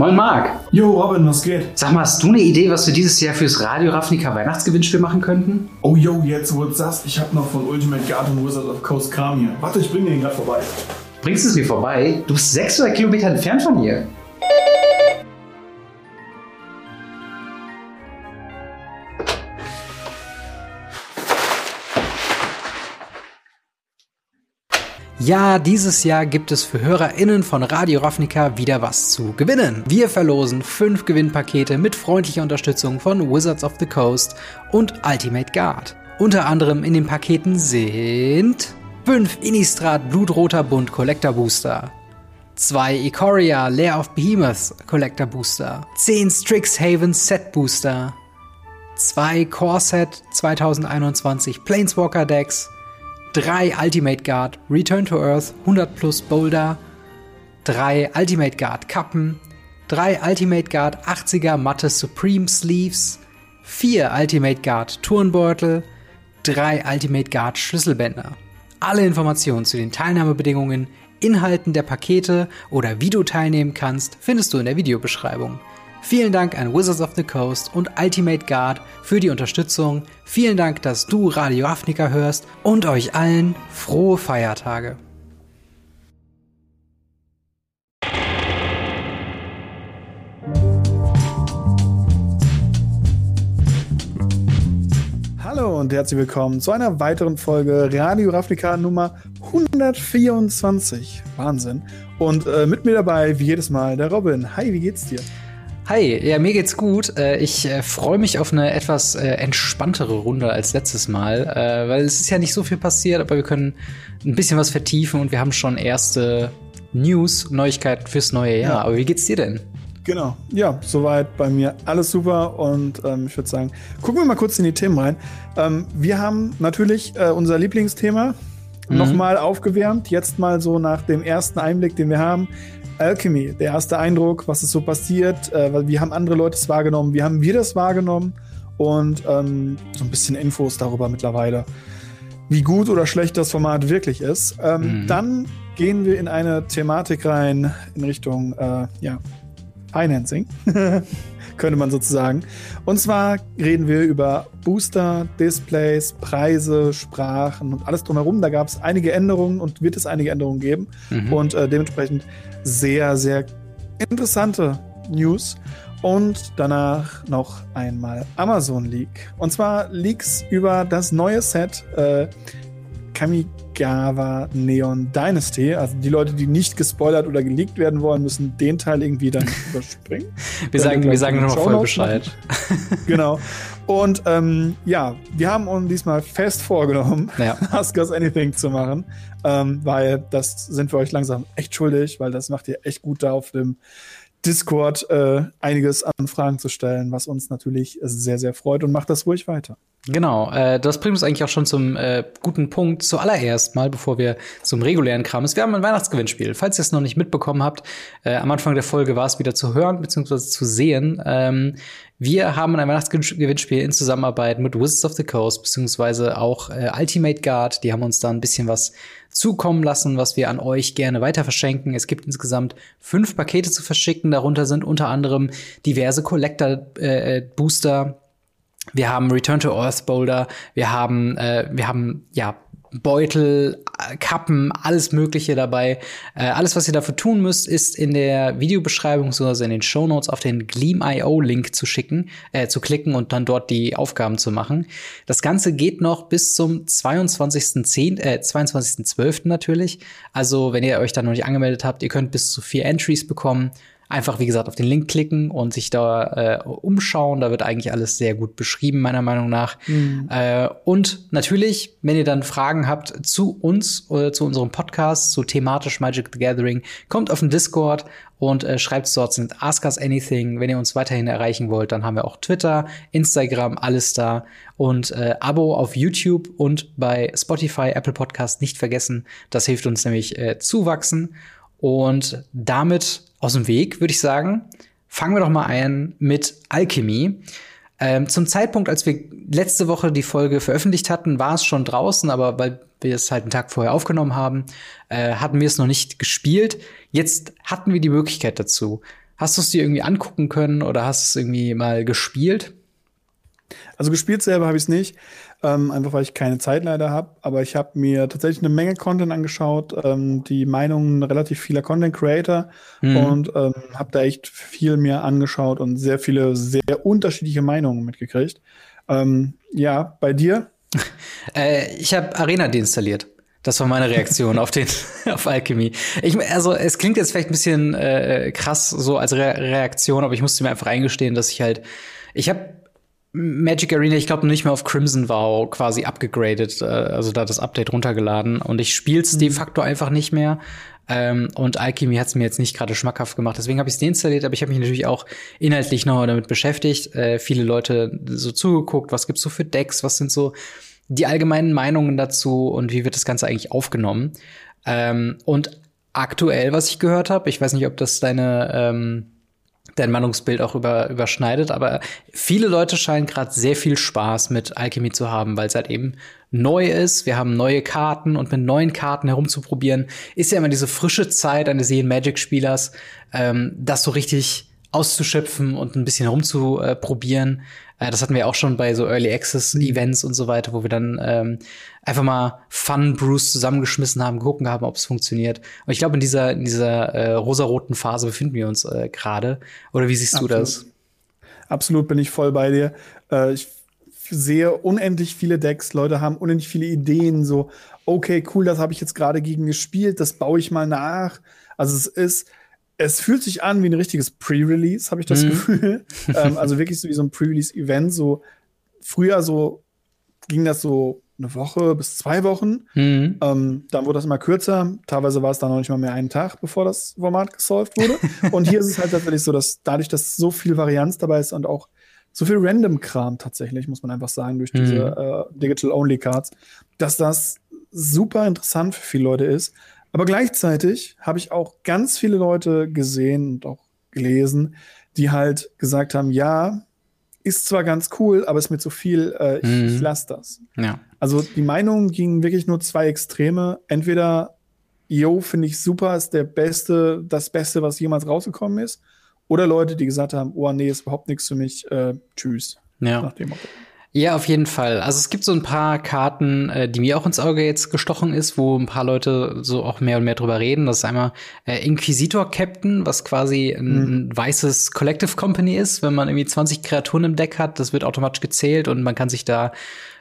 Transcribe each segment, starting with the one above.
Moin Marc. Jo, Robin, was geht? Sag mal, hast du eine Idee, was wir dieses Jahr fürs Radio Ravnica Weihnachtsgewinnspiel machen könnten? Oh, yo, jetzt wo du sagst, ich hab noch von Ultimate Guard und Wizard of Coast Kram hier. Warte, ich bring den gerade vorbei. Bringst du es mir vorbei? Du bist 600 Kilometer entfernt von hier. Ja, dieses Jahr gibt es für HörerInnen von Radio Ravnica wieder was zu gewinnen. Wir verlosen fünf Gewinnpakete mit freundlicher Unterstützung von Wizards of the Coast und Ultimate Guard. Unter anderem in den Paketen sind 5 Innistrad Blutroter Bund Collector Booster, 2 Ikoria Lair of Behemoths Collector Booster, 10 Strixhaven Set Booster, 2 Core Set 2021 Planeswalker Decks, 3 Ultimate Guard Return to Earth 100 plus Boulder, 3 Ultimate Guard Kappen, 3 Ultimate Guard 80er Matte Supreme Sleeves, 4 Ultimate Guard Turnbeutel, 3 Ultimate Guard Schlüsselbänder. Alle Informationen zu den Teilnahmebedingungen, Inhalten der Pakete oder wie du teilnehmen kannst, findest du in der Videobeschreibung. Vielen Dank an Wizards of the Coast und Ultimate Guard für die Unterstützung. Vielen Dank, dass du Radio Afnika hörst und euch allen frohe Feiertage. Hallo und herzlich willkommen zu einer weiteren Folge Radio Ravnica Nummer 124. Wahnsinn. Und äh, mit mir dabei, wie jedes Mal, der Robin. Hi, wie geht's dir? Hi, ja, mir geht's gut. Äh, ich äh, freue mich auf eine etwas äh, entspanntere Runde als letztes Mal, weil es ist ja nicht so viel passiert, aber wir können ein bisschen was vertiefen und wir haben schon erste News, Neuigkeiten fürs neue Jahr. Ja. Aber wie geht's dir denn? Genau, ja, soweit bei mir alles super und ähm, ich würde sagen, gucken wir mal kurz in die Themen rein. Ähm, wir haben natürlich äh, unser Lieblingsthema mhm. nochmal aufgewärmt, jetzt mal so nach dem ersten Einblick, den wir haben. Alchemy, der erste Eindruck, was ist so passiert, äh, wie haben andere Leute es wahrgenommen, wie haben wir das wahrgenommen und ähm, so ein bisschen Infos darüber mittlerweile, wie gut oder schlecht das Format wirklich ist. Ähm, mhm. Dann gehen wir in eine Thematik rein in Richtung äh, ja, Financing, könnte man sozusagen. Und zwar reden wir über Booster, Displays, Preise, Sprachen und alles drumherum. Da gab es einige Änderungen und wird es einige Änderungen geben. Mhm. Und äh, dementsprechend sehr, sehr interessante News. Und danach noch einmal Amazon Leak. Und zwar Leaks über das neue Set äh, Kamigawa Neon Dynasty. Also die Leute, die nicht gespoilert oder geleakt werden wollen, müssen den Teil irgendwie dann überspringen. wir sagen, wir sagen nur noch voll Bescheid. genau. Und ähm, ja, wir haben uns diesmal fest vorgenommen, ja. Ask Us Anything zu machen, ähm, weil das sind wir euch langsam echt schuldig, weil das macht ihr echt gut da auf dem Discord äh, einiges an Fragen zu stellen, was uns natürlich sehr, sehr freut und macht das ruhig weiter. Genau, äh, das bringt uns eigentlich auch schon zum äh, guten Punkt. Zuallererst mal, bevor wir zum regulären Kram ist. Wir haben ein Weihnachtsgewinnspiel. Falls ihr es noch nicht mitbekommen habt, äh, am Anfang der Folge war es wieder zu hören bzw. zu sehen. Ähm, wir haben ein Weihnachtsgewinnspiel in Zusammenarbeit mit Wizards of the Coast beziehungsweise auch äh, Ultimate Guard. Die haben uns da ein bisschen was zukommen lassen, was wir an euch gerne weiter verschenken. Es gibt insgesamt fünf Pakete zu verschicken. Darunter sind unter anderem diverse Collector-Booster. Äh, wir haben Return to Earth Boulder, wir haben, äh, wir haben ja Beutel, Kappen, alles Mögliche dabei. Äh, alles, was ihr dafür tun müsst, ist in der Videobeschreibung, also in den Show Notes auf den Gleam.io-Link zu schicken, äh, zu klicken und dann dort die Aufgaben zu machen. Das Ganze geht noch bis zum 22.10., äh, 22.12. natürlich. Also, wenn ihr euch da noch nicht angemeldet habt, ihr könnt bis zu vier Entries bekommen. Einfach, wie gesagt, auf den Link klicken und sich da äh, umschauen. Da wird eigentlich alles sehr gut beschrieben, meiner Meinung nach. Mhm. Äh, und natürlich, wenn ihr dann Fragen habt zu uns oder zu unserem Podcast, zu thematisch Magic the Gathering, kommt auf den Discord und äh, schreibt dort sind Ask Us Anything. Wenn ihr uns weiterhin erreichen wollt, dann haben wir auch Twitter, Instagram, alles da. Und äh, Abo auf YouTube und bei Spotify, Apple Podcast nicht vergessen. Das hilft uns nämlich äh, zu wachsen. Und damit aus dem Weg, würde ich sagen, fangen wir doch mal ein mit Alchemy. Ähm, zum Zeitpunkt, als wir letzte Woche die Folge veröffentlicht hatten, war es schon draußen, aber weil wir es halt einen Tag vorher aufgenommen haben, äh, hatten wir es noch nicht gespielt. Jetzt hatten wir die Möglichkeit dazu. Hast du es dir irgendwie angucken können oder hast du es irgendwie mal gespielt? Also gespielt selber habe ich es nicht, ähm, einfach weil ich keine Zeit leider habe. Aber ich habe mir tatsächlich eine Menge Content angeschaut, ähm, die Meinungen relativ vieler Content Creator mhm. und ähm, habe da echt viel mir angeschaut und sehr viele sehr unterschiedliche Meinungen mitgekriegt. Ähm, ja, bei dir? äh, ich habe Arena deinstalliert. Das war meine Reaktion auf den auf Alchemy. Ich, also es klingt jetzt vielleicht ein bisschen äh, krass so als Re Reaktion, aber ich musste mir einfach eingestehen, dass ich halt ich habe Magic Arena, ich glaube, nicht mehr auf Crimson Vow quasi abgegradet, äh, also da das Update runtergeladen und ich spiel's mhm. de facto einfach nicht mehr. Ähm, und Alchemy hat's mir jetzt nicht gerade schmackhaft gemacht. Deswegen habe ich es deinstalliert, aber ich habe mich natürlich auch inhaltlich noch damit beschäftigt. Äh, viele Leute so zugeguckt, was gibt's so für Decks, was sind so die allgemeinen Meinungen dazu und wie wird das Ganze eigentlich aufgenommen. Ähm, und aktuell, was ich gehört habe, ich weiß nicht, ob das deine ähm, dein Meinungsbild auch über, überschneidet. Aber viele Leute scheinen gerade sehr viel Spaß mit Alchemy zu haben, weil es halt eben neu ist. Wir haben neue Karten und mit neuen Karten herumzuprobieren, ist ja immer diese frische Zeit eines jeden Magic-Spielers, ähm, das so richtig auszuschöpfen und ein bisschen herumzuprobieren. Äh, das hatten wir auch schon bei so Early Access Events und so weiter, wo wir dann ähm, einfach mal Fun Brews zusammengeschmissen haben, gucken haben, ob es funktioniert. Und ich glaube, in dieser, in dieser äh, rosaroten Phase befinden wir uns äh, gerade. Oder wie siehst Absolut. du das? Absolut bin ich voll bei dir. Äh, ich sehe unendlich viele Decks, Leute haben unendlich viele Ideen, so, okay, cool, das habe ich jetzt gerade gegen gespielt, das baue ich mal nach. Also es ist, es fühlt sich an wie ein richtiges Pre-Release, habe ich das mhm. Gefühl. ähm, also wirklich so wie so ein Pre-Release-Event. So früher so ging das so eine Woche bis zwei Wochen. Mhm. Ähm, dann wurde das immer kürzer. Teilweise war es dann noch nicht mal mehr einen Tag, bevor das Format gesolved wurde. und hier ist es halt tatsächlich so, dass dadurch, dass so viel Varianz dabei ist und auch so viel Random-Kram tatsächlich, muss man einfach sagen, durch mhm. diese äh, Digital-Only-Cards, dass das super interessant für viele Leute ist. Aber gleichzeitig habe ich auch ganz viele Leute gesehen und auch gelesen, die halt gesagt haben, ja, ist zwar ganz cool, aber ist mir zu viel, äh, ich, mhm. ich lasse das. Ja. Also die Meinungen gingen wirklich nur zwei Extreme. Entweder, yo, finde ich super, ist der beste, das Beste, was jemals rausgekommen ist. Oder Leute, die gesagt haben, oh nee, ist überhaupt nichts für mich, äh, tschüss. Ja. Nach dem Motto. Ja, auf jeden Fall. Also es gibt so ein paar Karten, äh, die mir auch ins Auge jetzt gestochen ist, wo ein paar Leute so auch mehr und mehr drüber reden. Das ist einmal äh, Inquisitor Captain, was quasi ein, mhm. weißes Collective Company ist. Wenn man irgendwie 20 Kreaturen im Deck hat, das wird automatisch gezählt und man kann sich da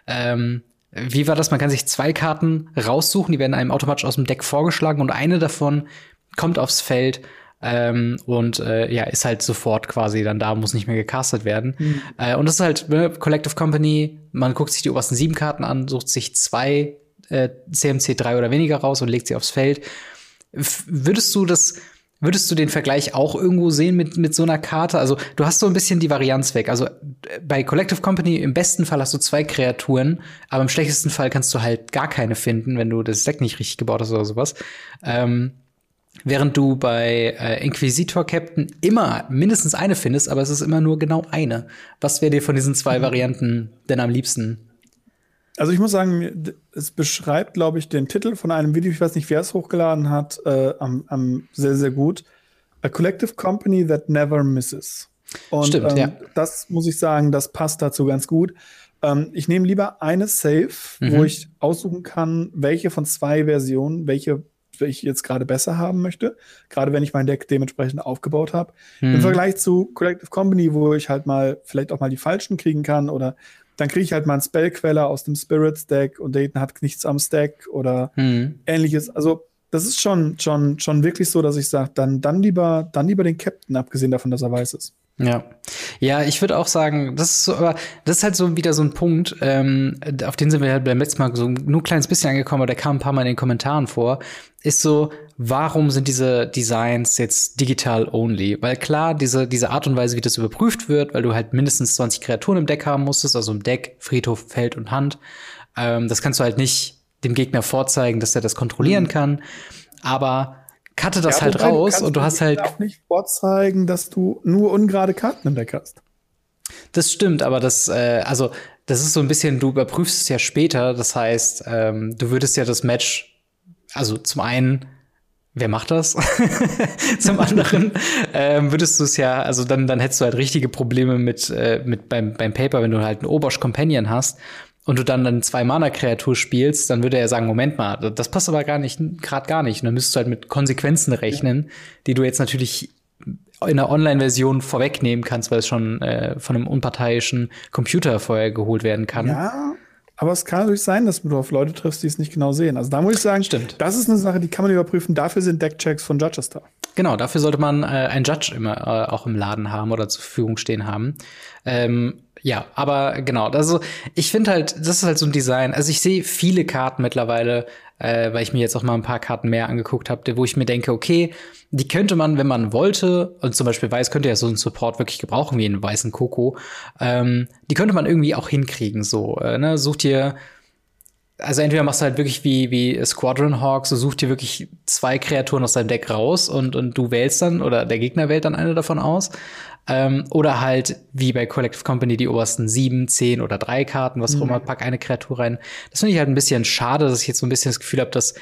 ähm, wie war das? Man kann sich zwei Karten raussuchen, die werden einem automatisch aus dem Deck vorgeschlagen und eine davon kommt aufs Feld ähm, und äh, ja, ist halt sofort quasi dann da, muss nicht mehr gecastet werden. Mhm. Äh, und das ist halt ne, Collective Company, man guckt sich die obersten sieben Karten an, sucht sich zwei äh, CMC drei oder weniger raus und legt sie aufs Feld. F würdest du das Würdest du den Vergleich auch irgendwo sehen mit, mit so einer Karte? Also, du hast so ein bisschen die Varianz weg. Also, bei Collective Company im besten Fall hast du zwei Kreaturen, aber im schlechtesten Fall kannst du halt gar keine finden, wenn du das Deck nicht richtig gebaut hast oder sowas. Ähm, Während du bei äh, Inquisitor Captain immer mindestens eine findest, aber es ist immer nur genau eine. Was wäre dir von diesen zwei mhm. Varianten denn am liebsten? Also ich muss sagen, es beschreibt, glaube ich, den Titel von einem Video, ich weiß nicht, wer es hochgeladen hat, äh, am, am sehr, sehr gut. A Collective Company That Never Misses. Und Stimmt, ähm, ja. das muss ich sagen, das passt dazu ganz gut. Ähm, ich nehme lieber eine Safe, mhm. wo ich aussuchen kann, welche von zwei Versionen, welche ich jetzt gerade besser haben möchte. Gerade wenn ich mein Deck dementsprechend aufgebaut habe. Mhm. Im Vergleich zu Collective Company, wo ich halt mal vielleicht auch mal die falschen kriegen kann oder dann kriege ich halt mal einen Spellqueller aus dem Spirits Deck und Dayton hat nichts am Stack oder mhm. ähnliches. Also das ist schon, schon, schon wirklich so, dass ich sage, dann, dann lieber, dann lieber den Captain, abgesehen davon, dass er weiß ist. Ja, ja, ich würde auch sagen, das ist so, aber das ist halt so wieder so ein Punkt, ähm, auf den sind wir halt beim letzten Mal so nur ein kleines bisschen angekommen, aber der kam ein paar Mal in den Kommentaren vor, ist so, warum sind diese Designs jetzt digital only? Weil klar, diese, diese Art und Weise, wie das überprüft wird, weil du halt mindestens 20 Kreaturen im Deck haben musstest, also im Deck, Friedhof, Feld und Hand, ähm, das kannst du halt nicht dem Gegner vorzeigen, dass er das kontrollieren mhm. kann. Aber cutte das ja, halt raus und du hast halt auch nicht vorzeigen, dass du nur ungerade Karten im Deck hast. Das stimmt, aber das, äh, also das ist so ein bisschen, du überprüfst es ja später. Das heißt, ähm, du würdest ja das Match, also zum einen wer macht das? Zum anderen ähm, würdest du es ja, also dann, dann hättest du halt richtige Probleme mit, äh, mit beim, beim Paper, wenn du halt einen Obosch Companion hast und du dann eine zwei Mana Kreatur spielst, dann würde er sagen, Moment mal, das passt aber gar nicht, gerade gar nicht. Und dann müsstest du halt mit Konsequenzen rechnen, die du jetzt natürlich in der Online-Version vorwegnehmen kannst, weil es schon äh, von einem unparteiischen Computer vorher geholt werden kann. Ja, aber es kann natürlich sein, dass du auf Leute triffst, die es nicht genau sehen. Also da muss ich sagen, Stimmt. das ist eine Sache, die kann man überprüfen. Dafür sind Deckchecks von Judges da. Genau, dafür sollte man äh, einen Judge immer äh, auch im Laden haben oder zur Verfügung stehen haben. Ähm, ja, aber genau, also ich finde halt, das ist halt so ein Design. Also ich sehe viele Karten mittlerweile, äh, weil ich mir jetzt auch mal ein paar Karten mehr angeguckt habe, wo ich mir denke, okay, die könnte man, wenn man wollte, und zum Beispiel weiß, könnte ja so einen Support wirklich gebrauchen, wie einen weißen Koko, ähm, die könnte man irgendwie auch hinkriegen. So, äh, ne? Such dir also entweder machst du halt wirklich wie, wie Squadron Hawks, du suchst dir wirklich zwei Kreaturen aus deinem Deck raus und, und du wählst dann, oder der Gegner wählt dann eine davon aus. Ähm, oder halt wie bei Collective Company die obersten sieben, zehn oder drei Karten, was auch Mhm. immer, pack eine Kreatur rein. Das finde ich halt ein bisschen schade, dass ich jetzt so ein bisschen das Gefühl habe, dass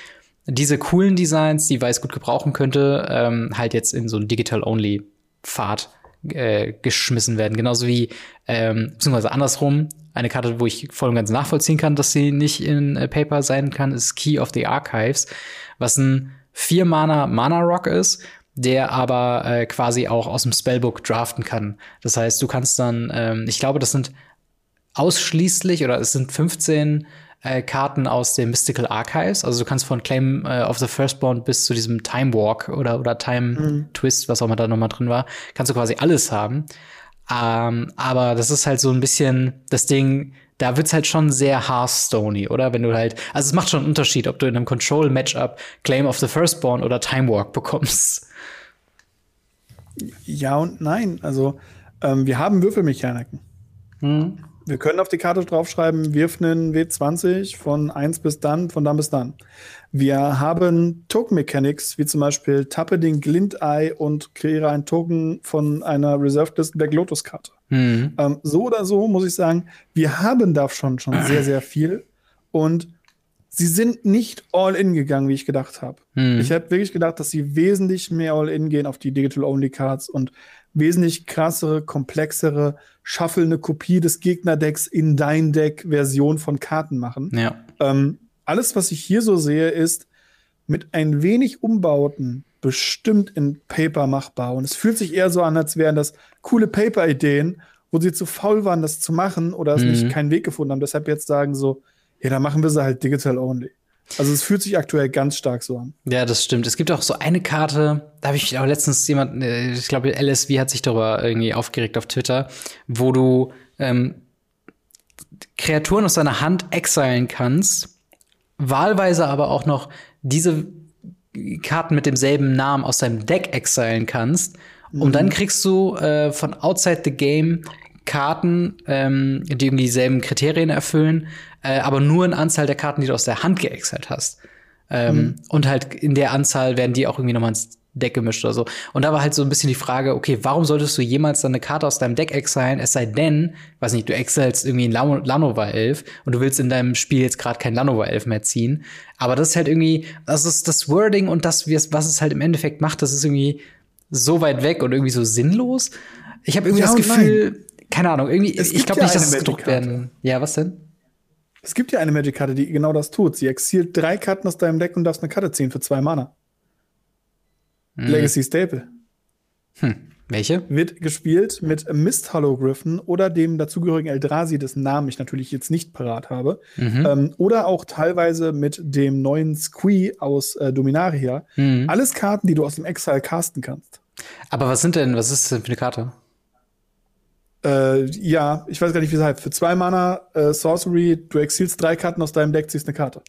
diese coolen Designs, die Weiß gut gebrauchen könnte, ähm, halt jetzt in so ein Digital-Only-Pfad äh, geschmissen werden. Genauso wie, ähm, beziehungsweise andersrum, eine Karte, wo ich voll und ganz nachvollziehen kann, dass sie nicht in äh, Paper sein kann, ist Key of the Archives, was ein vier Mana Mana Rock ist, der aber äh, quasi auch aus dem Spellbook draften kann. Das heißt, du kannst dann, ähm, ich glaube, das sind ausschließlich oder es sind 15 äh, Karten aus dem Mystical Archives. Also du kannst von Claim äh, of the Firstborn bis zu diesem Time Walk oder, oder Time Twist, was auch immer da nochmal drin war, kannst du quasi alles haben. Ähm, aber das ist halt so ein bisschen das Ding, da wird's halt schon sehr Hearthstone oder? Wenn du halt, also es macht schon einen Unterschied, ob du in einem Control-Matchup Claim of the Firstborn oder Time Walk bekommst. Ja und nein. Also, ähm, wir haben Würfelmechaniken. Hm. Wir können auf die Karte draufschreiben, wirf einen W20 von 1 bis dann, von dann bis dann. Wir haben Token Mechanics, wie zum Beispiel tappe den Glint-Eye und kreiere einen Token von einer Reserved List Black Lotus Karte. Hm. Ähm, so oder so muss ich sagen, wir haben da schon, schon sehr, sehr viel. Und sie sind nicht all in gegangen, wie ich gedacht habe. Hm. Ich hätte wirklich gedacht, dass sie wesentlich mehr all in gehen auf die Digital-Only-Cards und wesentlich krassere, komplexere, schaffelnde Kopie des Gegnerdecks in dein Deck-Version von Karten machen. Ja. Ähm, alles, was ich hier so sehe, ist mit ein wenig Umbauten bestimmt in Paper machbar. Und es fühlt sich eher so an, als wären das coole Paper-Ideen, wo sie zu faul waren, das zu machen oder es Mhm. nicht keinen Weg gefunden haben. Deshalb jetzt sagen so, ja, dann machen wir sie halt digital only. Also es fühlt sich aktuell ganz stark so an. Ja, das stimmt. Es gibt auch so eine Karte, da habe ich auch letztens jemand, äh, ich glaube, LSV hat sich darüber irgendwie aufgeregt auf Twitter, wo du ähm, Kreaturen aus deiner Hand exilen kannst, wahlweise aber auch noch diese Karten mit demselben Namen aus deinem Deck exilen kannst. Und dann kriegst du äh, von outside the game Karten, ähm, die irgendwie dieselben Kriterien erfüllen, äh, aber nur in Anzahl der Karten, die du aus der Hand geexalt hast. Ähm, Und halt in der Anzahl werden die auch irgendwie nochmal ins Deck gemischt oder so. Und da war halt so ein bisschen die Frage, okay, warum solltest du jemals dann eine Karte aus deinem Deck exilen, es sei denn, weiß nicht, du exilst irgendwie einen Lano- Lanova-Elf und du willst in deinem Spiel jetzt gerade keinen Lanova-Elf mehr ziehen. Aber das ist halt irgendwie, das ist das Wording und das, was es halt im Endeffekt macht, das ist irgendwie so weit weg und irgendwie so sinnlos. Ich habe irgendwie Ja das Gefühl, keine Ahnung, irgendwie, Es ich glaube ja nicht, dass es gedruckt werden. Ja, was denn? Es gibt ja eine Magic-Karte, die genau das tut. Sie exilt drei Karten aus deinem Deck und darfst eine Karte ziehen für zwei Mana. Hm. Legacy Staple. Welche? Wird gespielt mit Mist Hollow-Griffin oder dem dazugehörigen Eldrazi, dessen Namen ich natürlich jetzt nicht parat habe. Mhm. Ähm, oder auch teilweise mit dem neuen Squee aus äh, Dominaria. Mhm. Alles Karten, die du aus dem Exile casten kannst. Aber was sind denn, was ist denn für eine Karte? Äh, ja, ich weiß gar nicht, wie es heißt. Für zwei Mana äh, Sorcery, du exilst drei Karten aus deinem Deck, ziehst eine Karte.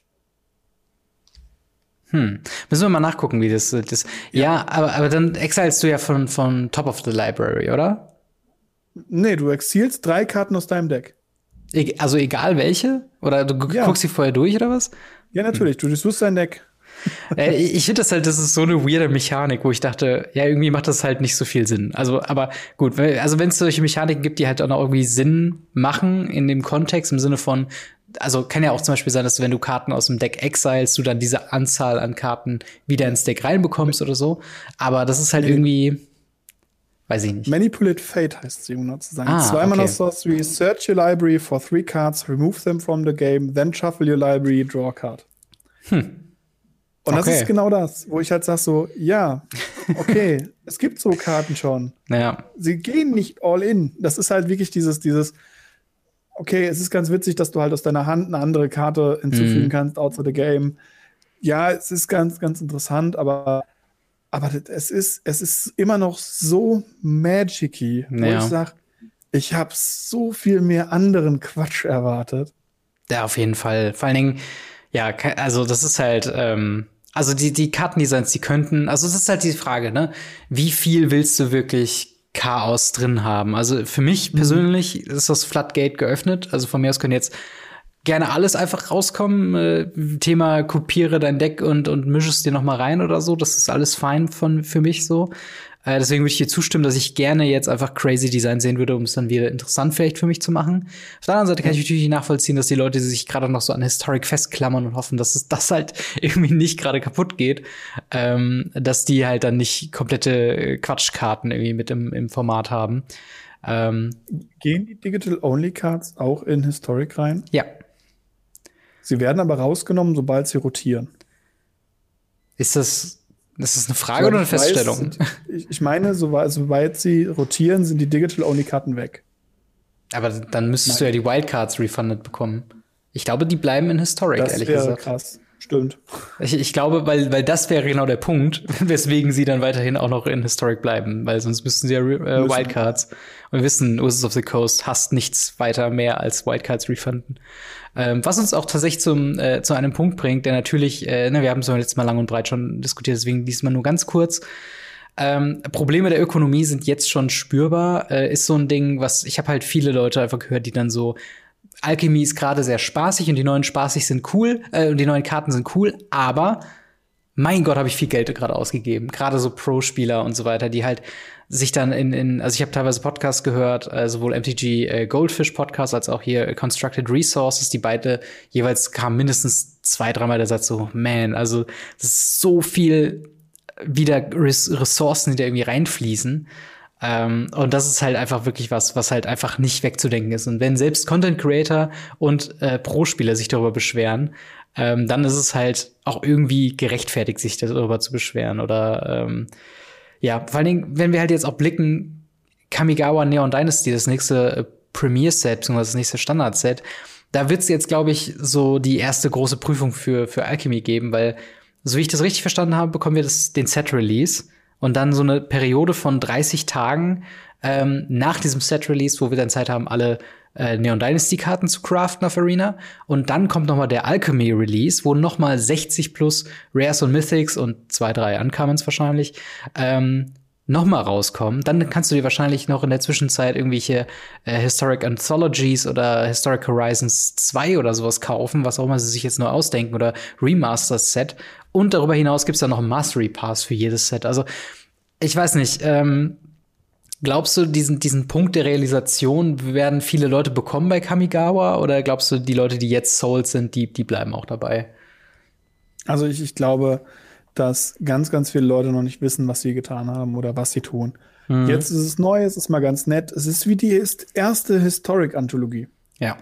Hm. Müssen wir mal nachgucken, wie das ist. Ja, aber, aber dann exilst du ja von, von Top of the Library, oder? Nee, du exilst drei Karten aus deinem Deck. E also egal welche? Oder du Ja. guckst sie vorher durch oder was? Ja, natürlich. Du durchsuchst dein Deck. äh, ich finde das halt, das ist so eine weirde Mechanik, wo ich dachte, ja, irgendwie macht das halt nicht so viel Sinn. Also, aber gut, also wenn es solche Mechaniken gibt, die halt auch noch irgendwie Sinn machen in dem Kontext, im Sinne von, also kann ja auch zum Beispiel sein, dass du, wenn du Karten aus dem Deck exilst, du dann diese Anzahl an Karten wieder ins Deck reinbekommst oder so. Aber das ist halt irgendwie, weiß ich nicht. Manipulate Fate heißt sie, um genau zu sagen. Ah, Zwei Mana okay. Sorcery, search your library for three cards, remove them from the game, then shuffle your library, draw a card. Und das Okay. ist genau das, wo ich halt sag so, ja, okay, es gibt so Karten schon. Naja, sie gehen nicht all in. Das ist halt wirklich dieses, dieses, okay, es ist ganz witzig, dass du halt aus deiner Hand eine andere Karte hinzufügen Mhm. kannst, out of the game. Ja, es ist ganz, ganz interessant, aber, aber das- es ist, es ist immer noch so magicy, wo Ja. ich sag, ich habe so viel mehr anderen Quatsch erwartet. Ja, auf jeden Fall. Vor allen Dingen, ja, also das ist halt, ähm, also die, die Kartendesigns, die könnten, also es ist halt die Frage, ne? Wie viel willst du wirklich Chaos drin haben? Also für mich persönlich ist das Floodgate geöffnet. Also von mir aus können jetzt gerne alles einfach rauskommen. Äh, Thema kopiere dein Deck und, und mische es dir noch mal rein oder so. Das ist alles fein von, für mich so. Äh, deswegen würde ich dir zustimmen, dass ich gerne jetzt einfach crazy Design sehen würde, um es dann wieder interessant vielleicht für mich zu machen. Auf der anderen Seite kann ich natürlich nachvollziehen, dass die Leute sich gerade noch so an Historic festklammern und hoffen, dass es das halt irgendwie nicht gerade kaputt geht. Ähm, dass die halt dann nicht komplette Quatschkarten irgendwie mit im, im Format haben. Ähm, Gehen die Digital-Only-Cards auch in Historic rein? ja. Sie werden aber rausgenommen, sobald sie rotieren. Ist das, ist das eine Frage oder eine weiß, Feststellung? sind- ich, ich meine, soweit, soweit sie rotieren, sind die Digital-Only-Karten weg. Aber dann müsstest du ja die Wildcards refunded bekommen. Ich glaube, die bleiben in Historic, Das ehrlich wäre gesagt. krass. Stimmt. Ich, ich glaube, weil, weil das wäre genau der Punkt, weswegen sie dann weiterhin auch noch in Historic bleiben, weil sonst müssten sie ja äh, Müssen. Wildcards. Und wir wissen, Wizards of the Coast hasst nichts weiter mehr als Wildcards refunden. Ähm, was uns auch tatsächlich zum, äh, zu einem Punkt bringt, der natürlich, äh, ne, wir haben es beim letzten Mal lang und breit schon diskutiert, deswegen diesmal nur ganz kurz. Ähm, Probleme der Ökonomie sind jetzt schon spürbar. Äh, ist so ein Ding, was ich habe halt viele Leute einfach gehört, die dann so Alchemy ist gerade sehr spaßig und die neuen spaßig sind cool äh, und die neuen Karten sind cool, aber mein Gott, habe ich viel Geld gerade ausgegeben. Gerade so Pro-Spieler und so weiter, die halt sich dann in, in also ich habe teilweise Podcasts gehört, äh, sowohl MTG äh, Goldfish Podcast als auch hier äh, Constructed Resources, die beide jeweils kamen mindestens zwei, dreimal der Satz so, man, also das ist so viel wieder Res Ressourcen, die da irgendwie reinfließen. Ähm, und das ist halt einfach wirklich was, was halt einfach nicht wegzudenken ist. Und wenn selbst Content Creator und äh, Pro-Spieler sich darüber beschweren, ähm, dann ist es halt auch irgendwie gerechtfertigt, sich darüber zu beschweren. Oder ähm, ja, vor allen Dingen, wenn wir halt jetzt auch blicken, Kamigawa Neon Dynasty, das nächste äh, Premier-Set, beziehungsweise das nächste Standard-Set, da wird es jetzt, glaube ich, so die erste große Prüfung für, für Alchemy geben, weil, so wie ich das richtig verstanden habe, bekommen wir das, den Set-Release und dann so eine Periode von 30 Tagen ähm, nach diesem Set-Release, wo wir dann Zeit haben, alle äh, Neon Dynasty-Karten zu craften auf Arena. Und dann kommt noch mal der Alchemy-Release, wo noch mal 60 plus Rares und Mythics und zwei, drei Uncommons wahrscheinlich ähm, noch mal rauskommen. Dann kannst du dir wahrscheinlich noch in der Zwischenzeit irgendwelche äh, Historic Anthologies oder Historic Horizons 2 oder sowas kaufen, was auch immer sie sich jetzt neu ausdenken oder Remasters Set. Und darüber hinaus gibt's dann noch einen Mastery Pass für jedes Set. Also ich weiß nicht, ähm, glaubst du, diesen, diesen Punkt der Realisation werden viele Leute bekommen bei Kamigawa? Oder glaubst du, die Leute, die jetzt Souls sind, die, die bleiben auch dabei? Also ich, ich glaube, dass ganz, ganz viele Leute noch nicht wissen, was sie getan haben oder was sie tun. Mhm. Jetzt ist es neu, es ist mal ganz nett. Es ist wie die erste Historic-Anthologie. Ja.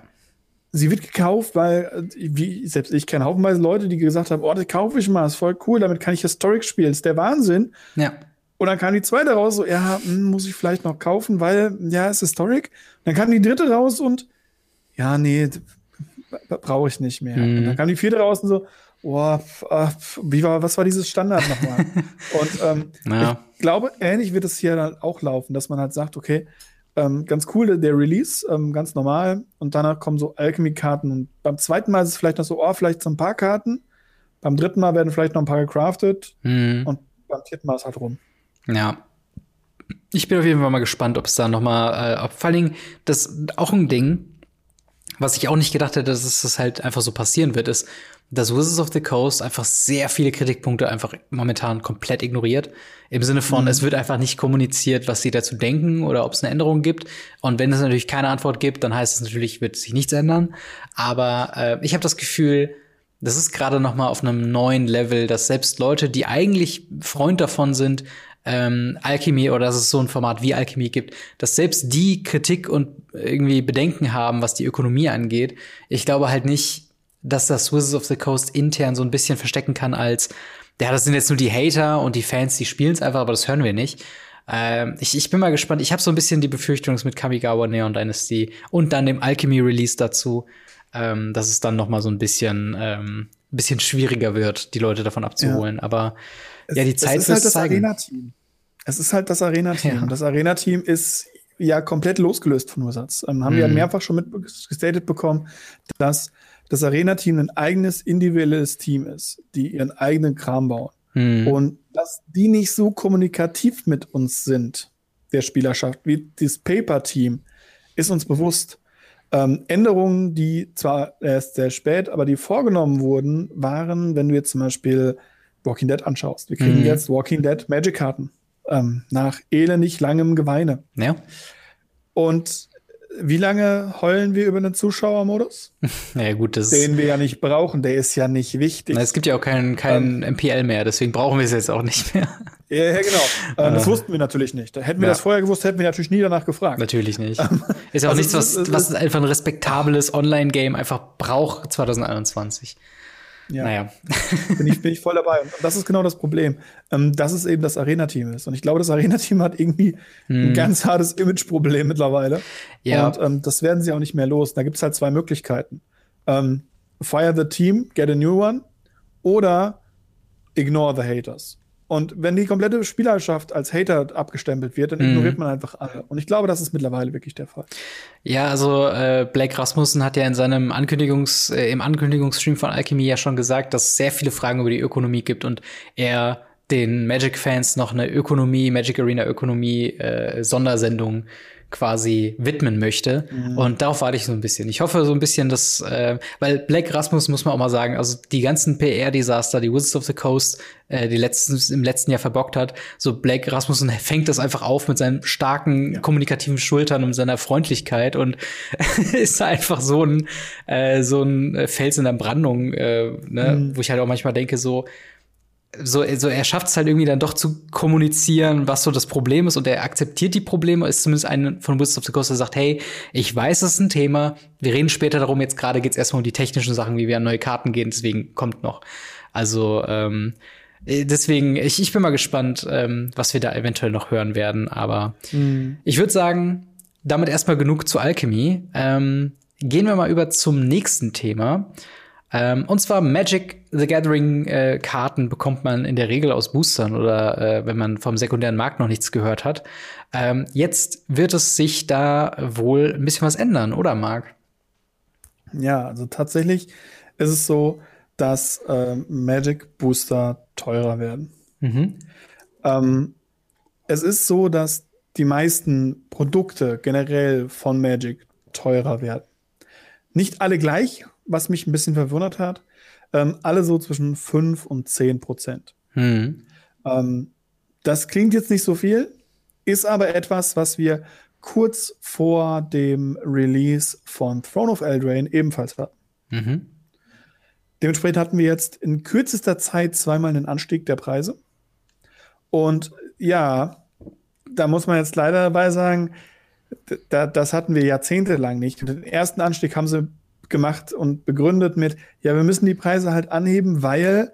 Sie wird gekauft, weil, äh, wie, selbst ich kenne haufenweise Leute, die gesagt haben, oh, das kaufe ich mal, ist voll cool, damit kann ich Historic spielen, ist der Wahnsinn. Ja. Und dann kam die zweite raus, so, ja, hm, muss ich vielleicht noch kaufen, weil, ja, ist Historic. dann kam die dritte raus und, ja, nee, brauche ich nicht mehr. Mhm. Und dann kam die vierte raus und so, oh, pf, ah, wie war, was war dieses Standard nochmal? und ähm, Ja. ich glaube, ähnlich wird es hier dann auch laufen, dass man halt sagt, okay, ähm, ganz cool, der Release, ähm, ganz normal. Und danach kommen so Alchemy-Karten. Und beim zweiten Mal ist es vielleicht noch so, oh, vielleicht so ein paar Karten. Beim dritten Mal werden vielleicht noch ein paar gecraftet. Mhm. Und beim vierten Mal ist halt rum. Ja. Ich bin auf jeden Fall mal gespannt, ob es da noch mal, äh, ob vor allen Dingen das auch ein Ding. was ich auch nicht gedacht hätte, dass es halt einfach so passieren wird, ist, dass Wizards of the Coast einfach sehr viele Kritikpunkte einfach momentan komplett ignoriert. Im Sinne von, mhm. es wird einfach nicht kommuniziert, was sie dazu denken oder ob es eine Änderung gibt. Und wenn es natürlich keine Antwort gibt, dann heißt es natürlich, wird sich nichts ändern. Aber äh, ich habe das Gefühl, das ist gerade noch mal auf einem neuen Level, dass selbst Leute, die eigentlich Freund davon sind, ähm, Alchemy oder dass es so ein Format wie Alchemy gibt, dass selbst die Kritik und irgendwie Bedenken haben, was die Ökonomie angeht. Ich glaube halt nicht, dass das Wizards of the Coast intern so ein bisschen verstecken kann als, ja, das sind jetzt nur die Hater und die Fans, die spielen es einfach, aber das hören wir nicht. Ähm, ich, ich bin mal gespannt. Ich habe so ein bisschen die Befürchtung mit Kamigawa Neon Dynasty und dann dem Alchemy Release dazu, ähm, dass es dann noch mal so ein bisschen, ähm, bisschen schwieriger wird, die Leute davon abzuholen. Ja. Aber es, ja, die Zeit es ist halt das Arena-Team. Es ist halt das Arena-Team. Ja. Das Arena-Team ist ja komplett losgelöst von Ursatz. Ähm, haben mhm. wir ja mehrfach schon mitgestatet bekommen, dass das Arena-Team ein eigenes individuelles Team ist, die ihren eigenen Kram bauen. Mhm. Und dass die nicht so kommunikativ mit uns sind, der Spielerschaft, wie das Paper-Team, ist uns bewusst. Ähm, Änderungen, die zwar erst sehr spät, aber die vorgenommen wurden, waren, wenn du jetzt zum Beispiel Walking Dead anschaust. Wir kriegen mhm. jetzt Walking Dead Magic-Karten ähm, nach elendig langem Geweine. Ja. Und wie lange heulen wir über den Zuschauermodus? Ja, gut, das Den wir ja nicht brauchen, der ist ja nicht wichtig. Na, es gibt ja auch keinen kein ähm, MPL mehr, deswegen brauchen wir es jetzt auch nicht mehr. Ja, ja genau. Ähm, das wussten wir natürlich nicht. Hätten wir ja. das vorher gewusst, hätten wir natürlich nie danach gefragt. Natürlich nicht. ist ja auch also nichts, was, was einfach ein respektables Online-Game einfach braucht 2021. Ja. Naja. bin, ich, bin ich voll dabei. Und das ist genau das Problem, ähm, dass es eben das Arena-Team ist. Und ich glaube, das Arena-Team hat irgendwie hm. ein ganz hartes Image-Problem mittlerweile. Ja. Und ähm, das werden sie auch nicht mehr los. Da gibt es halt zwei Möglichkeiten. Ähm, fire the team, get a new one oder ignore the haters. Und wenn die komplette Spielerschaft als Hater abgestempelt wird, dann mhm. ignoriert man einfach alle. Und ich glaube, das ist mittlerweile wirklich der Fall. Ja, also äh, Blake Rasmussen hat ja in seinem Ankündigungs, äh, im Ankündigungsstream von Alchemy ja schon gesagt, dass es sehr viele Fragen über die Ökonomie gibt und er den Magic-Fans noch eine Ökonomie, Magic Arena Ökonomie äh, Sondersendung quasi widmen möchte. Mhm. Und darauf warte ich so ein bisschen. Ich hoffe so ein bisschen, dass, äh, weil Black Rasmus muss man auch mal sagen, also die ganzen PR-Desaster, die Wizards of the Coast, äh, die letzten, im letzten Jahr verbockt hat, so Black Rasmussen fängt das einfach auf mit seinen starken ja. kommunikativen Schultern und seiner Freundlichkeit und ist einfach so ein, äh, so ein Fels in der Brandung, äh, ne? Mhm. wo ich halt auch manchmal denke, so, so, so er schafft es halt irgendwie dann doch zu kommunizieren, was so das Problem ist und er akzeptiert die Probleme, ist zumindest ein von Wizards of the Coast, der sagt, hey, ich weiß, es ist ein Thema, wir reden später darum, jetzt gerade geht's erstmal um die technischen Sachen, wie wir an neue Karten gehen, deswegen kommt noch. Also, ähm, äh, deswegen, ich, ich bin mal gespannt, ähm, was wir da eventuell noch hören werden, aber mhm. ich würde sagen, damit erstmal genug zu Alchemy. Ähm, gehen wir mal über zum nächsten Thema. Ähm, und zwar Magic the Gathering äh, Karten bekommt man in der Regel aus Boostern oder äh, wenn man vom sekundären Markt noch nichts gehört hat. Ähm, jetzt wird es sich da wohl ein bisschen was ändern, oder Marc? Ja, also tatsächlich ist es so, dass äh, Magic Booster teurer werden. Mhm. Ähm, es ist so, dass die meisten Produkte generell von Magic teurer werden. Nicht alle gleich, was mich ein bisschen verwundert hat. Ähm, alle so zwischen 5 und 10 Prozent. Hm. Ähm, das klingt jetzt nicht so viel, ist aber etwas, was wir kurz vor dem Release von Throne of Eldraine ebenfalls hatten. Mhm. Dementsprechend hatten wir jetzt in kürzester Zeit zweimal einen Anstieg der Preise. Und ja, da muss man jetzt leider dabei sagen, da, das hatten wir jahrzehntelang nicht. Den ersten Anstieg haben sie gemacht und begründet mit, ja, wir müssen die Preise halt anheben, weil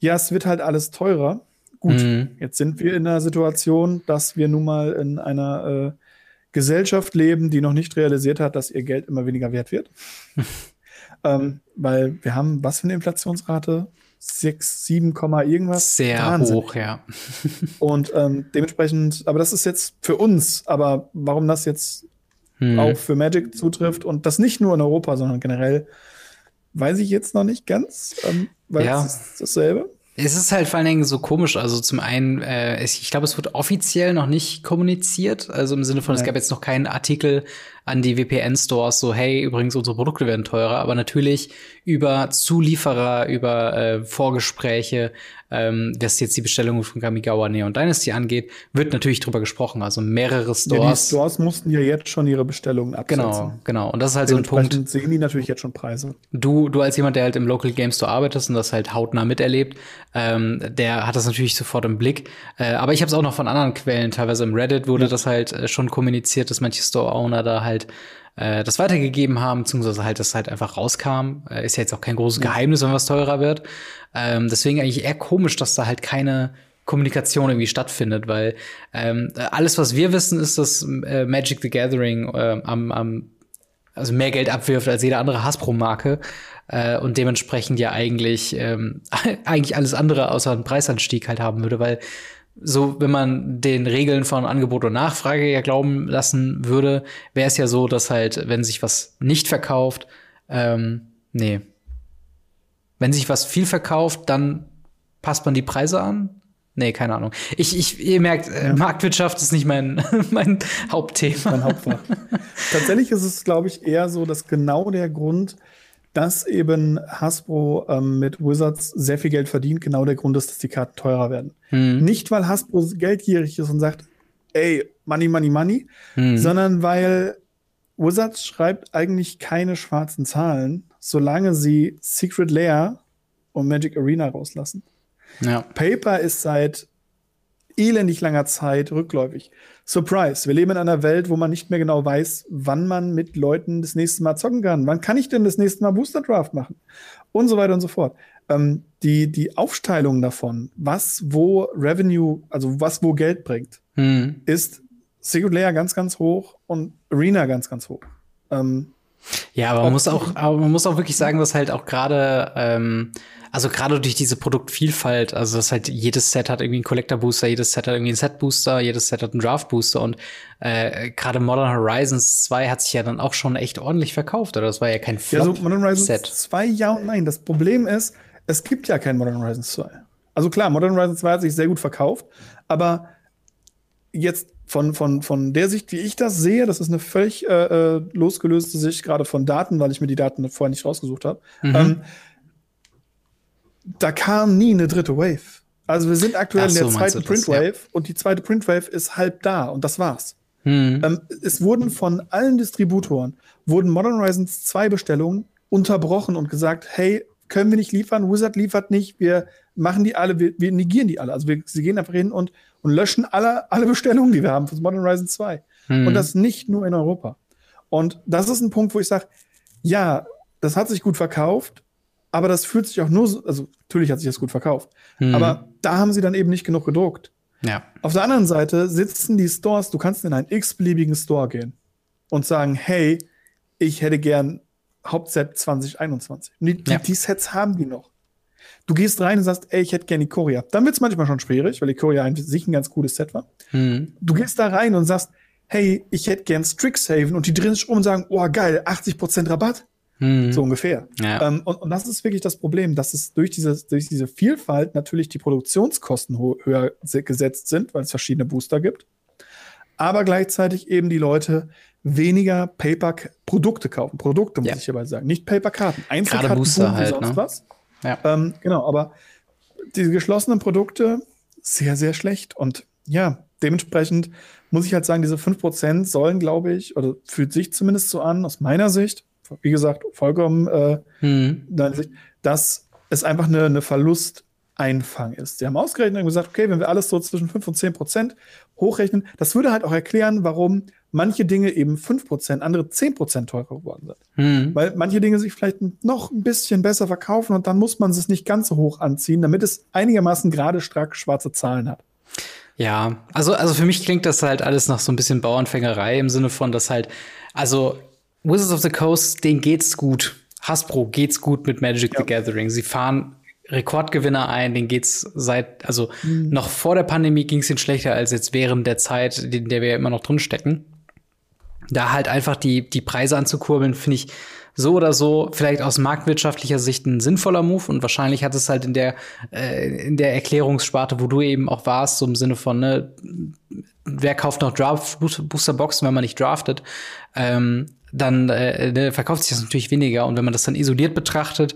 ja, es wird halt alles teurer. Gut, mhm. jetzt sind wir in einer Situation, dass wir nun mal in einer äh, Gesellschaft leben, die noch nicht realisiert hat, dass ihr Geld immer weniger wert wird. ähm, weil wir haben was für eine Inflationsrate? 6, 7, irgendwas. Sehr Wahnsinn. hoch, ja. und ähm, dementsprechend, aber das ist jetzt für uns, aber warum das jetzt hm. auch für Magic zutrifft und das nicht nur in Europa, sondern generell, weiß ich jetzt noch nicht ganz, ähm, weil ja. es ist dasselbe. Es ist halt vor allen Dingen so komisch. Also zum einen, äh, ich glaube, es wird offiziell noch nicht kommuniziert. Also im Sinne von, ja. es gab jetzt noch keinen Artikel an die VPN-Stores so, hey, übrigens, unsere Produkte werden teurer, aber natürlich über Zulieferer, über äh, Vorgespräche, ähm, was jetzt die Bestellung von Kamigawa Neon Dynasty angeht, wird natürlich drüber gesprochen. Also mehrere Stores. Ja, die Stores mussten ja jetzt schon ihre Bestellungen absetzen. Genau, genau. Und das ist halt so ein Punkt. sehen die natürlich jetzt schon Preise. Du, du als jemand, der halt im Local Game Store arbeitest und das halt hautnah miterlebt, ähm, der hat das natürlich sofort im Blick. Äh, aber ich habe es auch noch von anderen Quellen, teilweise im Reddit wurde ja. das halt äh, schon kommuniziert, dass manche Store-Owner da halt äh, das weitergegeben haben, beziehungsweise halt das halt einfach rauskam. Äh, ist ja jetzt auch kein großes Geheimnis, wenn was teurer wird. Ähm, deswegen eigentlich eher komisch, dass da halt keine Kommunikation irgendwie stattfindet, weil ähm, alles, was wir wissen, ist, dass äh, Magic the Gathering äh, am, am also mehr Geld abwirft als jede andere Hasbro-Marke äh, und dementsprechend ja eigentlich ähm, eigentlich alles andere außer einen Preisanstieg halt haben würde, weil so, wenn man den Regeln von Angebot und Nachfrage ja glauben lassen würde, wäre es ja so, dass halt, wenn sich was nicht verkauft, ähm, nee. Wenn sich was viel verkauft, dann passt man die Preise an? Nee, keine Ahnung. Ich, ich, ihr merkt, äh, ja. Marktwirtschaft ist nicht mein, mein Hauptthema. Mein Hauptfach. Tatsächlich ist es, glaube ich, eher so, dass genau der Grund, dass eben Hasbro ähm, mit Wizards sehr viel Geld verdient, genau der Grund ist, dass die Karten teurer werden. Mhm. Nicht, weil Hasbro geldgierig ist und sagt, ey, Money, Money, Money, mhm. sondern weil Wizards schreibt eigentlich keine schwarzen Zahlen, solange sie Secret Lair und Magic Arena rauslassen. Ja. Paper ist seit elendig langer Zeit rückläufig. Surprise, wir leben in einer Welt, wo man nicht mehr genau weiß, wann man mit Leuten das nächste Mal zocken kann. Wann kann ich denn das nächste Mal Booster Draft machen? Und so weiter und so fort. Ähm, die, die Aufteilung davon, was wo Revenue, also was wo Geld bringt, hm. ist Secret Layer ganz, ganz hoch und Arena ganz, ganz hoch. Ähm, ja, aber man muss auch, aber man muss auch wirklich sagen, dass halt auch gerade ähm, also gerade durch diese Produktvielfalt, also dass halt jedes Set hat irgendwie einen Collector Booster, jedes Set hat irgendwie einen Set Booster, jedes Set hat einen Draft Booster und äh, gerade Modern Horizons 2 hat sich ja dann auch schon echt ordentlich verkauft, oder? Das war ja kein Flop Ja, so Modern Horizons Set. 2 ja und nein. Das Problem ist, es gibt ja kein Modern Horizons 2. Also klar, Modern Horizons 2 hat sich sehr gut verkauft, aber jetzt von, von, von der Sicht, wie ich das sehe, das ist eine völlig äh, äh losgelöste Sicht, gerade von Daten, weil ich mir die Daten vorher nicht rausgesucht habe. Mhm. Ähm, da kam nie eine dritte Wave. Also wir sind aktuell so, in der zweiten Printwave ja. und die zweite Printwave ist halb da und das war's. Hm. Ähm, es wurden von allen Distributoren, wurden Modern Horizons 2 Bestellungen unterbrochen und gesagt, hey, können wir nicht liefern, Wizard liefert nicht, wir machen die alle, wir, wir negieren die alle. Also wir, sie gehen einfach hin und, und löschen alle, alle Bestellungen, die wir haben von Modern Horizons 2. Hm. Und das nicht nur in Europa. Und das ist ein Punkt, wo ich sage, ja, das hat sich gut verkauft, aber das fühlt sich auch nur so, also natürlich hat sich das gut verkauft, mhm. aber da haben sie dann eben nicht genug gedruckt. Ja. Auf der anderen Seite sitzen die Stores, du kannst in einen x-beliebigen Store gehen und sagen, hey, ich hätte gern Hauptset 2021. Die, ja. die, Sets haben die noch. Du gehst rein und sagst, ey, ich hätte gerne Ikoria. Dann wird es manchmal schon schwierig, weil Ikoria an sich ein ganz cooles Set war. Mhm. Du gehst da rein und sagst, hey, ich hätte gern Strixhaven und die drehen sich um und sagen, oh geil, 80% Rabatt. Mhm. So ungefähr. Ja. Ähm, und, und das ist wirklich das Problem, dass es durch diese, durch diese Vielfalt natürlich die Produktionskosten höher gesetzt sind, weil es verschiedene Booster gibt. Aber gleichzeitig eben die Leute weniger Paper-Produkte kaufen. Produkte, muss ja. ich aber sagen. Nicht Paper-Karten. Einzelkarten, Booster halt, sonst ne? was. Ja. Ähm, genau, aber diese geschlossenen Produkte, sehr, sehr schlecht. Und ja, dementsprechend muss ich halt sagen, diese 5% sollen, glaube ich, oder fühlt sich zumindest so an, aus meiner Sicht, wie gesagt, vollkommen äh, hm. dass es einfach eine, eine Verlusteinfang ist. Sie haben ausgerechnet und gesagt, okay, wenn wir alles so zwischen 5 und 10 Prozent hochrechnen, das würde halt auch erklären, warum manche Dinge eben 5 Prozent, andere 10 Prozent teurer geworden sind. Hm. Weil manche Dinge sich vielleicht noch ein bisschen besser verkaufen und dann muss man es nicht ganz so hoch anziehen, damit es einigermaßen gerade stark schwarze Zahlen hat. Ja, also, also für mich klingt das halt alles nach so ein bisschen Bauernfängerei im Sinne von, dass halt, also Wizards of the Coast, denen geht's gut. Hasbro geht's gut mit Magic ja. the Gathering. Sie fahren Rekordgewinner ein, denen geht's seit, also mhm. noch vor der Pandemie ging's ihnen schlechter als jetzt während der Zeit, in der wir immer noch drin stecken. Da halt einfach die, die Preise anzukurbeln, finde ich, so oder so vielleicht aus marktwirtschaftlicher Sicht ein sinnvoller Move und wahrscheinlich hat es halt in der äh, in der Erklärungssparte, wo du eben auch warst, so im Sinne von ne, wer kauft noch Draft Booster Boxen, wenn man nicht draftet, ähm, dann äh, ne, verkauft sich das natürlich weniger und wenn man das dann isoliert betrachtet,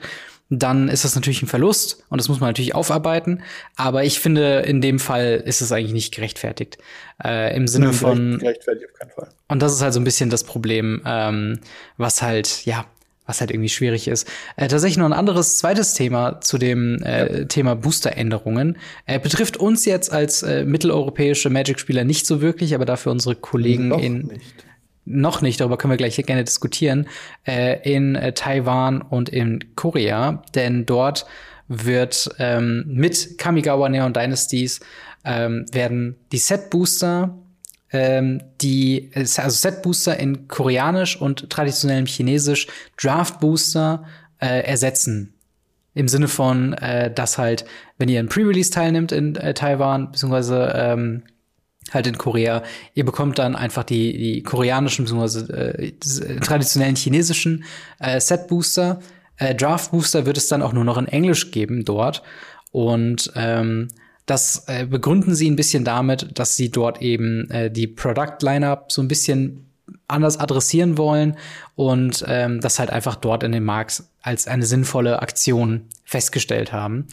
dann ist das natürlich ein Verlust und das muss man natürlich aufarbeiten. Aber ich finde, in dem Fall ist es eigentlich nicht gerechtfertigt. Äh, Im Sinne von. Gerechtfertigt auf keinen Fall. Und das ist halt so ein bisschen das Problem, ähm, was halt, ja, was halt irgendwie schwierig ist. Äh, tatsächlich noch ein anderes zweites Thema zu dem äh, ja. Thema Booster-Änderungen. Äh, betrifft uns jetzt als äh, mitteleuropäische Magic-Spieler nicht so wirklich, aber dafür unsere Kollegen Noch in. Nicht noch nicht, darüber können wir gleich gerne diskutieren, äh, in äh, Taiwan und in Korea, denn dort wird ähm, mit Kamigawa Neon Dynasties ähm, werden die Set Booster, ähm, die also Set Booster in Koreanisch und traditionellem Chinesisch Draft Booster äh, ersetzen. Im Sinne von, äh, dass halt, wenn ihr ein Pre-Release teilnimmt in äh, Taiwan, beziehungsweise ähm, halt in Korea. Ihr bekommt dann einfach die, die koreanischen bzw. Äh, traditionellen chinesischen äh, Set Booster. Äh, Draft Booster wird es dann auch nur noch in Englisch geben dort. Und ähm, das äh, begründen sie ein bisschen damit, dass sie dort eben äh, die Product Lineup so ein bisschen anders adressieren wollen und ähm, das halt einfach dort in dem Markt als eine sinnvolle Aktion festgestellt haben.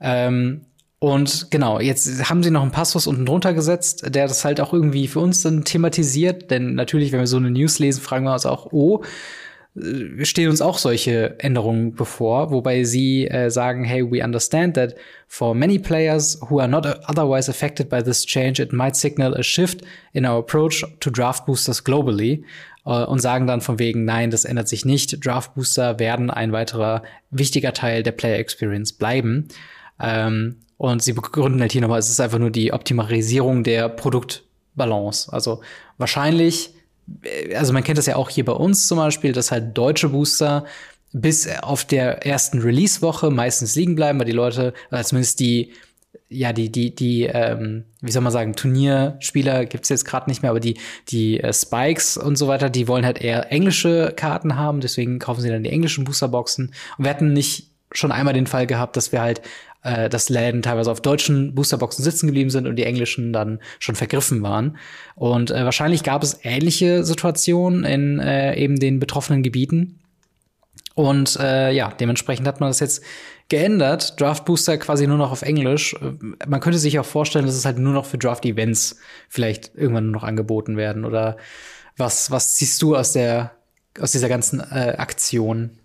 Ähm, und genau, jetzt haben sie noch einen Passus unten drunter gesetzt, der das halt auch irgendwie für uns dann thematisiert. Denn natürlich, wenn wir so eine News lesen, fragen wir uns auch, oh, äh, stehen uns auch solche Änderungen bevor, wobei sie äh, sagen, hey, we understand that for many players who are not otherwise affected by this change, it might signal a shift in our approach to draft boosters globally. Äh, und sagen dann von wegen, nein, das ändert sich nicht. Draft Booster werden ein weiterer wichtiger Teil der Player Experience bleiben. Ähm, und sie begründen halt hier nochmal, es ist einfach nur die Optimalisierung der Produktbalance. Also wahrscheinlich, äh, also man kennt das ja auch hier bei uns zum Beispiel, dass halt deutsche Booster bis auf der ersten Release-Woche meistens liegen bleiben, weil die Leute, oder zumindest die, ja, die, die, die, ähm, wie soll man sagen, Turnierspieler gibt's jetzt gerade nicht mehr, aber die, die äh, Spikes und so weiter, die wollen halt eher englische Karten haben, deswegen kaufen sie dann die englischen Boosterboxen. Und wir hatten nicht schon einmal den Fall gehabt, dass wir halt äh, dass Läden teilweise auf deutschen Boosterboxen sitzen geblieben sind und die englischen dann schon vergriffen waren. Und äh, wahrscheinlich gab es ähnliche Situationen in äh, eben den betroffenen Gebieten. Und äh, ja, dementsprechend hat man das jetzt geändert. Draft Booster quasi nur noch auf Englisch. Man könnte sich auch vorstellen, dass es halt nur noch für Draft Events vielleicht irgendwann nur noch angeboten werden. Oder was, was siehst du aus der, aus dieser ganzen äh, Aktion?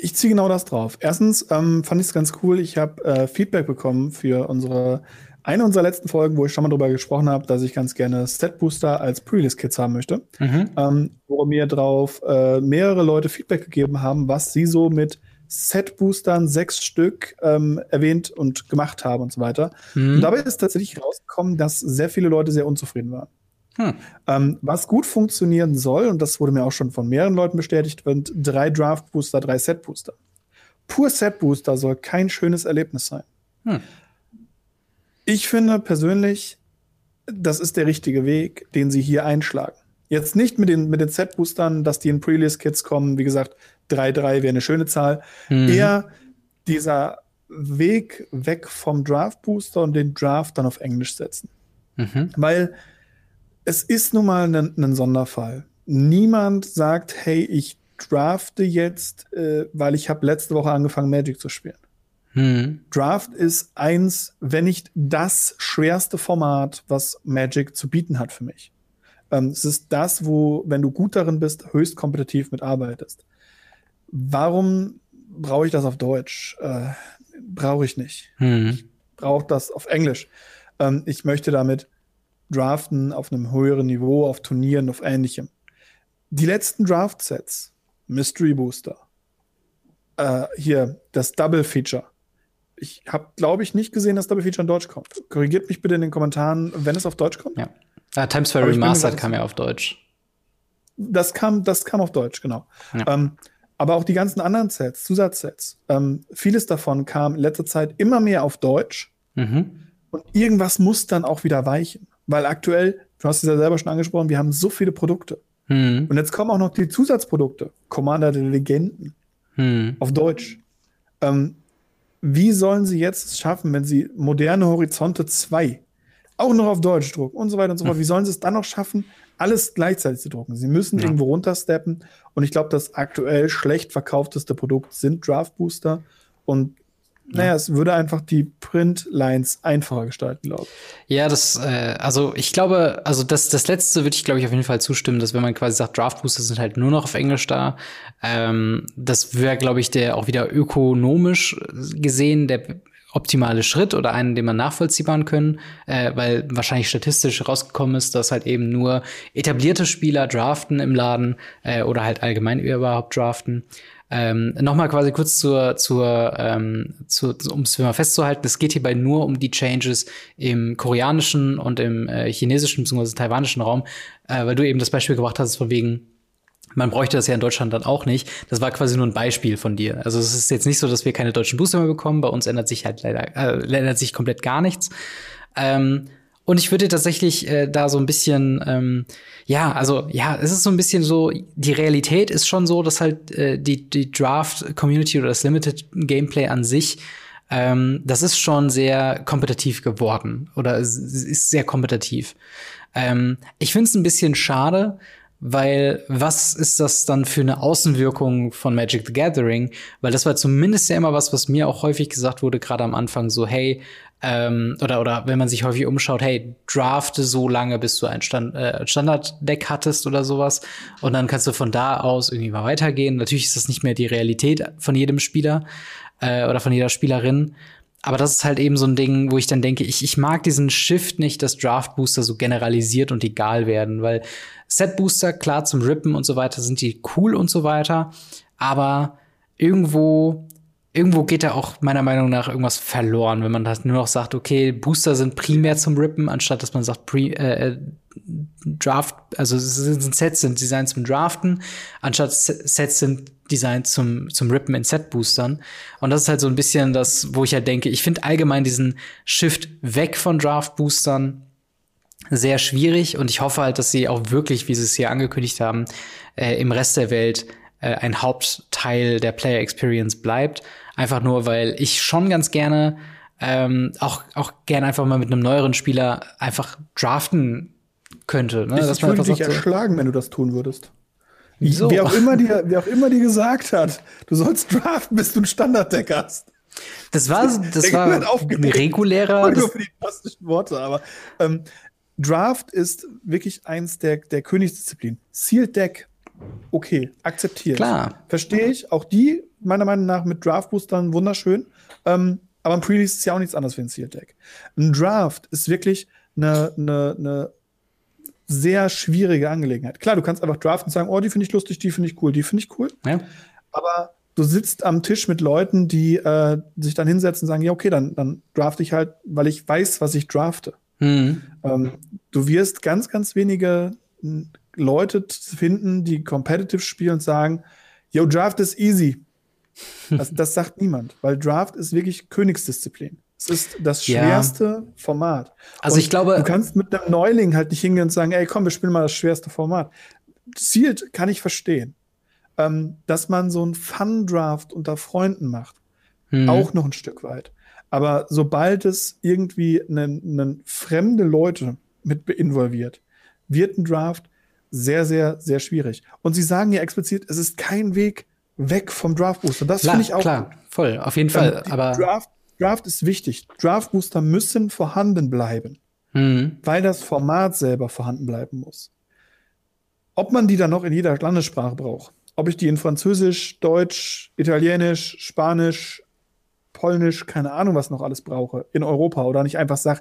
Ich ziehe genau das drauf. Erstens ähm, fand ich es ganz cool. Ich habe äh, Feedback bekommen für unsere eine unserer letzten Folgen, wo ich schon mal darüber gesprochen habe, dass ich ganz gerne Set Booster als Pre-List-Kits haben möchte. Mhm. Ähm, wo mir drauf äh, mehrere Leute Feedback gegeben haben, was sie so mit Set-Boostern, sechs Stück, ähm, erwähnt und gemacht haben und so weiter. Mhm. Und dabei ist tatsächlich rausgekommen, dass sehr viele Leute sehr unzufrieden waren. Hm. Ähm, was gut funktionieren soll, und das wurde mir auch schon von mehreren Leuten bestätigt, sind drei Draft Booster, drei Set Booster. Pur Set Booster soll kein schönes Erlebnis sein. Hm. Ich finde persönlich, das ist der richtige Weg, den sie hier einschlagen. Jetzt nicht mit den, mit den Set-Boostern, dass die in Pre-List-Kits kommen. Wie gesagt, 3-3 wäre eine schöne Zahl. Mhm. Eher dieser Weg weg vom Draft-Booster und den Draft dann auf Englisch setzen. Mhm. Weil es ist nun mal ein Sonderfall. Niemand sagt, hey, ich drafte jetzt, äh, weil ich habe letzte Woche angefangen, Magic zu spielen. Hm. Draft ist eins, wenn nicht das schwerste Format, was Magic zu bieten hat für mich. Ähm, es ist das, wo, wenn du gut darin bist, höchst kompetitiv mitarbeitest. Warum brauche ich das auf Deutsch? Äh, brauche ich nicht. Hm. Ich brauche das auf Englisch. Ähm, ich möchte damit draften auf einem höheren Niveau, auf Turnieren, auf ähnlichem. Die letzten Draft-Sets, Mystery Booster, äh, hier das Double Feature. Ich habe, glaube ich, nicht gesehen, dass Double Feature in Deutsch kommt. Korrigiert mich bitte in den Kommentaren, wenn es auf Deutsch kommt. Ja. Uh, Times Square Remastered kam ja auf Deutsch. Das kam, das kam auf Deutsch, genau. Ja. Ähm, aber auch die ganzen anderen Sets, Zusatzsets, ähm, vieles davon kam in letzter Zeit immer mehr auf Deutsch. Mhm. Und irgendwas muss dann auch wieder weichen. Weil aktuell, du hast es ja selber schon angesprochen, wir haben so viele Produkte. Hm. Und jetzt kommen auch noch die Zusatzprodukte. Commander der Legenden. Hm. Auf Deutsch. Ähm, wie sollen sie jetzt es schaffen, wenn sie moderne Horizonte 2 auch noch auf Deutsch drucken und so weiter und so fort? Wie sollen sie es dann noch schaffen, alles gleichzeitig zu drucken? Sie müssen ja. irgendwo runtersteppen. Und ich glaube, das aktuell schlecht verkaufteste Produkt sind Draft Booster. Und naja, es würde einfach die Printlines einfacher gestalten, glaube ich. Ja, das, äh, also ich glaube, also das, das letzte würde ich, glaube ich, auf jeden Fall zustimmen, dass wenn man quasi sagt, Draft Booster sind halt nur noch auf Englisch da, ähm, das wäre, glaube ich, der auch wieder ökonomisch gesehen der optimale Schritt oder einen, den man nachvollziehbaren können, äh, weil wahrscheinlich statistisch rausgekommen ist, dass halt eben nur etablierte Spieler draften im Laden äh, oder halt allgemein überhaupt draften. Ähm, Nochmal quasi kurz zur, zur, ähm, zu, um es mal festzuhalten, es geht hierbei nur um die Changes im koreanischen und im äh, chinesischen bzw. taiwanischen Raum, äh, weil du eben das Beispiel gebracht hast, von wegen, man bräuchte das ja in Deutschland dann auch nicht. Das war quasi nur ein Beispiel von dir. Also es ist jetzt nicht so, dass wir keine deutschen Booster mehr bekommen. Bei uns ändert sich halt leider, äh, ändert sich komplett gar nichts. Ähm, und ich würde tatsächlich äh, da so ein bisschen, ähm, ja, also ja, es ist so ein bisschen so, die Realität ist schon so, dass halt äh, die, die Draft-Community oder das Limited-Gameplay an sich, ähm, das ist schon sehr kompetitiv geworden oder es ist sehr kompetitiv. Ähm, ich finde es ein bisschen schade, weil was ist das dann für eine Außenwirkung von Magic the Gathering? Weil das war zumindest ja immer was, was mir auch häufig gesagt wurde, gerade am Anfang, so, hey, ähm, oder, oder wenn man sich häufig umschaut, hey, drafte so lange, bis du ein Stand, äh, Standarddeck hattest oder sowas. Und dann kannst du von da aus irgendwie mal weitergehen. Natürlich ist das nicht mehr die Realität von jedem Spieler äh, oder von jeder Spielerin. Aber das ist halt eben so ein Ding, wo ich dann denke, ich, ich mag diesen Shift nicht, dass Draft Booster so generalisiert und egal werden, weil Set Booster, klar, zum Rippen und so weiter sind die cool und so weiter. Aber irgendwo irgendwo geht da auch meiner Meinung nach irgendwas verloren, wenn man das nur noch sagt, okay, Booster sind primär zum Rippen, anstatt dass man sagt, Pre, äh, äh Draft, also sind Sets sind Designs zum Draften, anstatt Sets sind Designs zum, zum Rippen in Set-Boostern. Und das ist halt so ein bisschen das, wo ich halt denke, ich finde allgemein diesen Shift weg von Draft-Boostern sehr schwierig und ich hoffe halt, dass sie auch wirklich, wie sie es hier angekündigt haben, äh, im Rest der Welt äh, ein Hauptteil der Player Experience bleibt Einfach nur, weil ich schon ganz gerne ähm, auch, auch gerne einfach mal mit einem neueren Spieler einfach draften könnte. Ne? Ich, ich würde dich erschlagen, wenn du das tun würdest. Wieso? Wer auch, immer dir, wer auch immer dir gesagt hat, du sollst draften, bis du ein Standarddeck hast. Das war, das war ein regulärer. Nur für die fantastischen Worte, aber ähm, Draft ist wirklich eins der, der Königsdisziplinen. Sealed Deck okay, akzeptiert. Klar. Verstehe ich. Auch die, meiner Meinung nach, mit Draft-Boostern wunderschön. Ähm, aber ein Pre-Release ist ja auch nichts anderes wie ein Sealed Deck. Ein Draft ist wirklich eine, eine, eine sehr schwierige Angelegenheit. Klar, du kannst einfach draften und sagen, oh, die finde ich lustig, die finde ich cool, die finde ich cool. Ja. Aber du sitzt am Tisch mit Leuten, die äh, sich dann hinsetzen und sagen, ja, okay, dann, dann drafte ich halt, weil ich weiß, was ich drafte. Mhm. Ähm, du wirst ganz, ganz wenige Leute finden, die competitive spielen und sagen, yo, Draft ist easy. Das, das sagt niemand, weil Draft ist wirklich Königsdisziplin. Es ist das schwerste ja. Format. Also und ich glaube, du kannst mit einem Neuling halt nicht hingehen und sagen, ey, komm, wir spielen mal das schwerste Format. Zielt kann ich verstehen. Ähm, dass man so ein Fun-Draft unter Freunden macht, hm. auch noch ein Stück weit. Aber sobald es irgendwie einen fremde Leute mit involviert, wird ein Draft sehr, sehr, sehr schwierig. Und sie sagen ja explizit, es ist kein Weg weg vom Draft Booster. Das finde ich auch. Klar, gut. voll, auf jeden Fall. Ähm, aber Draft, Draft ist wichtig. Draft Booster müssen vorhanden bleiben, mhm. weil das Format selber vorhanden bleiben muss. Ob man die dann noch in jeder Landessprache braucht, ob ich die in Französisch, Deutsch, Italienisch, Spanisch, Polnisch, keine Ahnung, was noch alles brauche, in Europa oder nicht einfach sage,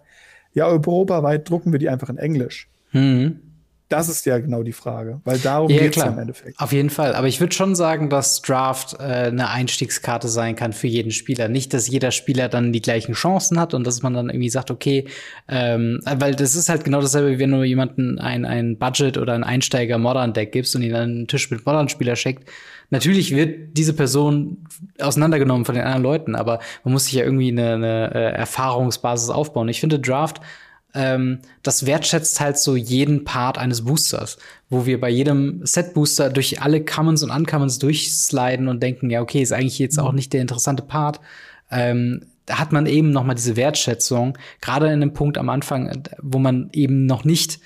ja, europaweit drucken wir die einfach in Englisch. Mhm. Das ist ja genau die Frage, weil darum ja, geht es im Endeffekt. Auf jeden Fall. Aber ich würde schon sagen, dass Draft äh, eine Einstiegskarte sein kann für jeden Spieler. Nicht, dass jeder Spieler dann die gleichen Chancen hat und dass man dann irgendwie sagt, okay, ähm, weil das ist halt genau dasselbe, wie wenn du jemanden ein, ein Budget oder ein Einsteiger Modern Deck gibst und ihn dann einen Tisch mit Modern Spieler schickt. Natürlich wird diese Person auseinandergenommen von den anderen Leuten, aber man muss sich ja irgendwie eine, eine äh, Erfahrungsbasis aufbauen. Ich finde Draft ähm, das wertschätzt halt so jeden Part eines Boosters, wo wir bei jedem Set-Booster durch alle Commons und Uncommons durchsliden und denken, ja, okay, ist eigentlich jetzt auch nicht der interessante Part. Ähm, da hat man eben noch mal diese Wertschätzung, gerade in dem Punkt am Anfang, wo man eben noch nicht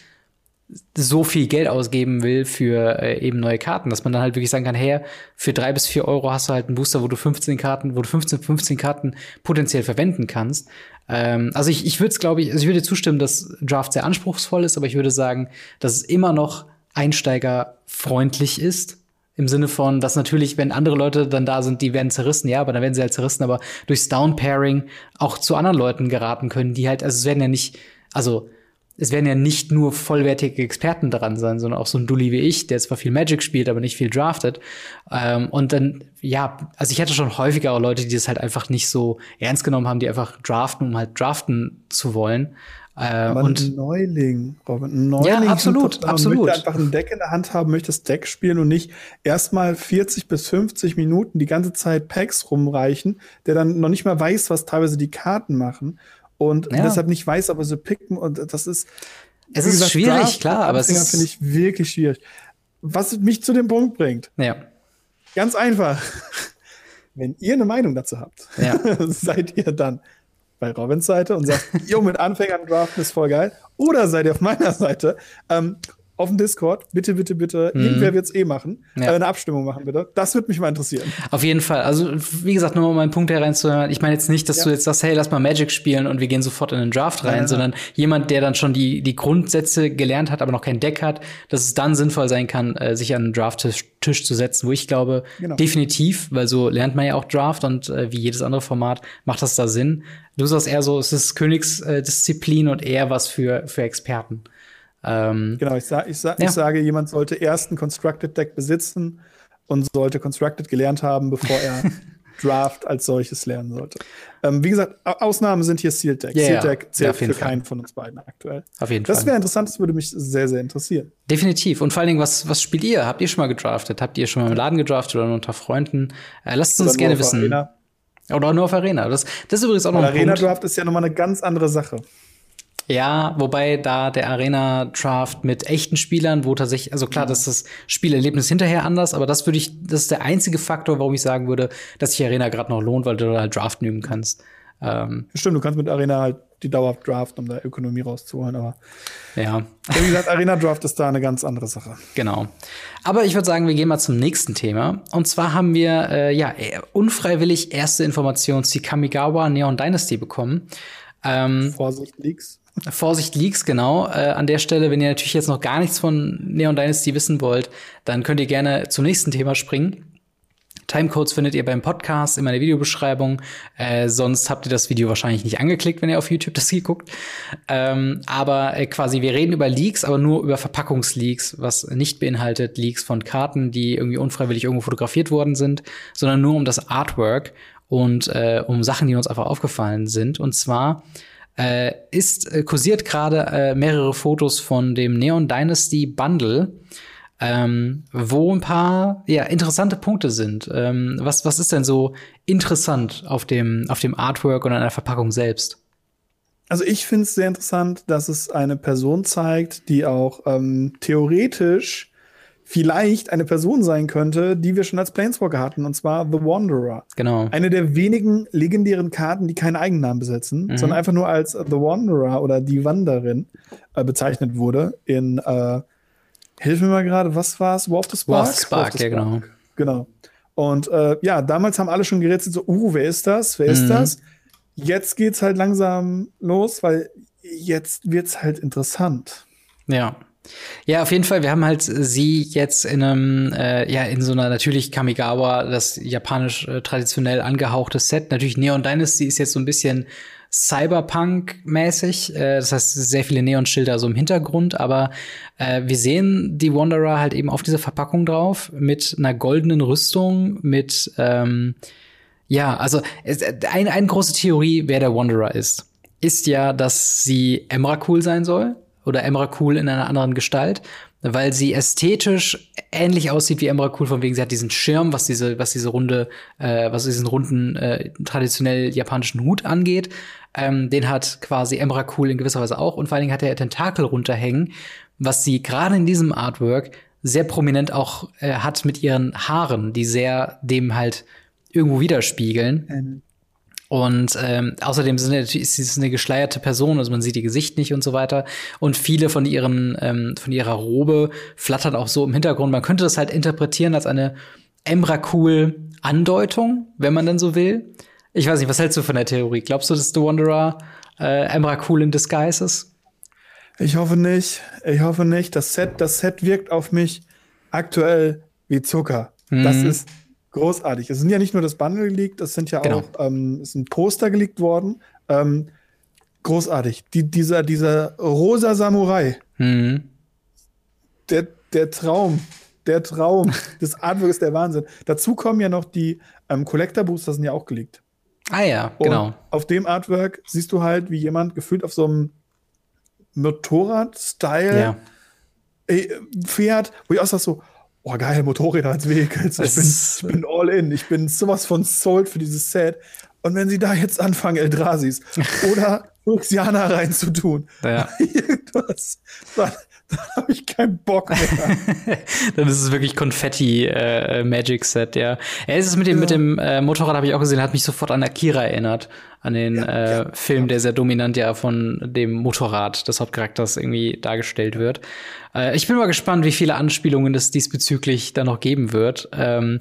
so viel Geld ausgeben will für äh, eben neue Karten, dass man dann halt wirklich sagen kann, hey, für drei bis vier Euro hast du halt einen Booster, wo du 15 Karten, wo du 15, 15 Karten potenziell verwenden kannst. Ähm, also ich, ich würde es, glaube ich, also ich würde zustimmen, dass Draft sehr anspruchsvoll ist, aber ich würde sagen, dass es immer noch einsteigerfreundlich ist. Im Sinne von, dass natürlich, wenn andere Leute dann da sind, die werden zerrissen, ja, aber dann werden sie halt zerrissen, aber durchs Down-Pairing auch zu anderen Leuten geraten können, die halt, also es werden ja nicht, also es werden ja nicht nur vollwertige Experten dran sein, sondern auch so ein Dulli wie ich, der zwar viel Magic spielt, aber nicht viel draftet. Ähm, und dann, ja, also ich hatte schon häufiger auch Leute, die das halt einfach nicht so ernst genommen haben, die einfach draften, um halt draften zu wollen. Äh, aber und Neuling, Robin, Neuling. Ja, absolut, man absolut. möchte einfach ein Deck in der Hand haben, möchte das Deck spielen und nicht erstmal 40 bis 50 Minuten die ganze Zeit Packs rumreichen, der dann noch nicht mal weiß, was teilweise die Karten machen und ja. deshalb nicht weiß, aber sie picken und das ist. Es ist gesagt, schwierig, Draft klar, aber es ist finde ich wirklich schwierig. Was mich zu dem Punkt bringt. Ja. Ganz einfach. Wenn ihr eine Meinung dazu habt, ja. seid ihr dann bei Robins Seite und sagt, jo, mit Anfängern draften ist voll geil. Oder seid ihr auf meiner Seite, ähm, auf dem Discord. Bitte, bitte, bitte. Mhm. Irgendwer wird es eh machen. Ja. Äh, eine Abstimmung machen, bitte. Das würde mich mal interessieren. Auf jeden Fall. Also, wie gesagt, nur um meinen Punkt hereinzuhören. Ich meine jetzt nicht, dass ja. du jetzt sagst, hey, lass mal Magic spielen und wir gehen sofort in den Draft rein, ja, sondern jemand, der dann schon die, die Grundsätze gelernt hat, aber noch kein Deck hat, dass es dann sinnvoll sein kann, äh, sich an den Draft-Tisch zu setzen, wo ich glaube, genau. definitiv, weil so lernt man ja auch Draft und äh, wie jedes andere Format macht das da Sinn. Du sagst eher so, es ist Königsdisziplin und eher was für, für Experten. Ähm, genau, ich, sa ich, sa ja. ich sage, jemand sollte erst ein Constructed Deck besitzen und sollte Constructed gelernt haben, bevor er Draft als solches lernen sollte. Ähm, wie gesagt, Ausnahmen sind hier Sealed Deck. Yeah, Sealed Deck zählt ja, für Fall. keinen von uns beiden aktuell. Auf jeden das Fall. Das wäre interessant, das würde mich sehr, sehr interessieren. Definitiv. Und vor allen Dingen, was, was spielt ihr? Habt ihr schon mal gedraftet? Habt ihr schon mal im Laden gedraftet oder unter Freunden? Äh, lasst uns gerne wissen. Arena. Oder nur auf Arena. Das, das ist übrigens auch noch ein Arena Draft ist ja nochmal eine ganz andere Sache. Ja, wobei da der Arena-Draft mit echten Spielern, wo tatsächlich, also klar, das ist das Spielerlebnis hinterher anders, aber das würde ich, das ist der einzige Faktor, warum ich sagen würde, dass sich Arena gerade noch lohnt, weil du da halt Draften üben kannst. Ähm, Stimmt, du kannst mit Arena halt die dauerhaft draften, um da Ökonomie rauszuholen, aber ja. Wie gesagt, Arena Draft ist da eine ganz andere Sache. Genau. Aber ich würde sagen, wir gehen mal zum nächsten Thema. Und zwar haben wir äh, ja unfreiwillig erste Informationen zu Kamigawa Neon Dynasty bekommen. Ähm, Vorsicht, Leaks. Vorsicht Leaks, genau. Äh, an der Stelle, wenn ihr natürlich jetzt noch gar nichts von Neon Dynasty wissen wollt, dann könnt ihr gerne zum nächsten Thema springen. Timecodes findet ihr beim Podcast in meiner Videobeschreibung. Äh, sonst habt ihr das Video wahrscheinlich nicht angeklickt, wenn ihr auf YouTube das hier guckt. Ähm, aber äh, quasi, wir reden über Leaks, aber nur über Verpackungsleaks, was nicht beinhaltet Leaks von Karten, die irgendwie unfreiwillig irgendwo fotografiert worden sind, sondern nur um das Artwork und äh, um Sachen, die uns einfach aufgefallen sind. Und zwar äh, ist äh, kursiert gerade äh, mehrere Fotos von dem Neon Dynasty Bundle, ähm, wo ein paar ja interessante Punkte sind. Ähm, was was ist denn so interessant auf dem auf dem Artwork und an der Verpackung selbst? Also ich finde es sehr interessant, dass es eine Person zeigt, die auch ähm, theoretisch vielleicht eine Person sein könnte, die wir schon als Planeswalker hatten, und zwar The Wanderer. Genau. Eine der wenigen legendären Karten, die keinen Eigennamen besitzen, mhm. sondern einfach nur als The Wanderer oder die Wanderin äh, bezeichnet wurde. In, äh, hilf mir mal gerade, was war's? War of the Spark? War of the Spark, War of the Spark. ja, genau. Genau. Und äh, ja, damals haben alle schon gerätselt, so, uh, wer ist das? Wer ist mhm. das? Jetzt geht's halt langsam los, weil jetzt wird's halt interessant. Ja. Ja, auf jeden Fall. Wir haben halt sie jetzt in einem, äh, ja, in so einer natürlich Kamigawa, das japanisch äh, traditionell angehauchte Set. Natürlich Neon Dynasty ist jetzt so ein bisschen Cyberpunk-mäßig. Äh, das heißt, sehr viele Neonschilder so im Hintergrund, aber äh, wir sehen die Wanderer halt eben auf dieser Verpackung drauf mit einer goldenen Rüstung, mit ähm, ja, also es, ein, eine große Theorie, wer der Wanderer ist, ist ja, dass sie Emrakul sein soll oder Emrakul in einer anderen Gestalt, weil sie ästhetisch ähnlich aussieht wie Emrakul, von wegen sie hat diesen Schirm, was diese, was diese runde, äh, was diesen runden, äh, traditionell japanischen Hut angeht. Ähm, den hat quasi Emrakul in gewisser Weise auch und vor allen Dingen hat er Tentakel runterhängen, was sie gerade in diesem Artwork sehr prominent auch äh, hat mit ihren Haaren, die sehr dem halt irgendwo widerspiegeln. Mhm. Und ähm, außerdem sind, ist sie eine geschleierte Person, also man sieht ihr Gesicht nicht und so weiter. Und viele von ihren ähm, von ihrer Robe flattern auch so im Hintergrund. Man könnte das halt interpretieren als eine Emrakul-Andeutung, wenn man denn so will. Ich weiß nicht, was hältst du von der Theorie? Glaubst du, dass The Wanderer äh, Emrakul in Disguise ist? Ich hoffe nicht. Ich hoffe nicht. Das Set, das Set wirkt auf mich aktuell wie Zucker. Mhm. Das ist großartig. Es sind ja nicht nur das Bundle geleakt, es sind ja genau. auch ähm, es sind Poster geleakt worden. Ähm, großartig. Die, dieser, dieser rosa Samurai. Mhm. Der, der Traum. Der Traum des Artwork ist der Wahnsinn. Dazu kommen ja noch die ähm, Collector Booster, sind ja auch geleakt. Ah ja, genau. Und auf dem Artwork siehst du halt, wie jemand gefühlt auf so einem Motorrad-Style ja. fährt, wo ich auch sag so, oh geil, Motorräder als Vehicles. Ich bin, ich bin all in. Ich bin sowas von sold für dieses Set. Und wenn sie da jetzt anfangen, Eldrasis oder Luxiana reinzutun, ja. irgendwas, dann, dann habe ich keinen Bock mehr. dann ist es wirklich Konfetti äh, Magic Set, ja. es ist mit dem ja. mit dem äh, Motorrad habe ich auch gesehen, hat mich sofort an Akira erinnert, an den ja, äh, ja, Film, der sehr dominant ja von dem Motorrad des Hauptcharakters irgendwie dargestellt wird. Äh, ich bin mal gespannt, wie viele Anspielungen es diesbezüglich da noch geben wird. Ähm,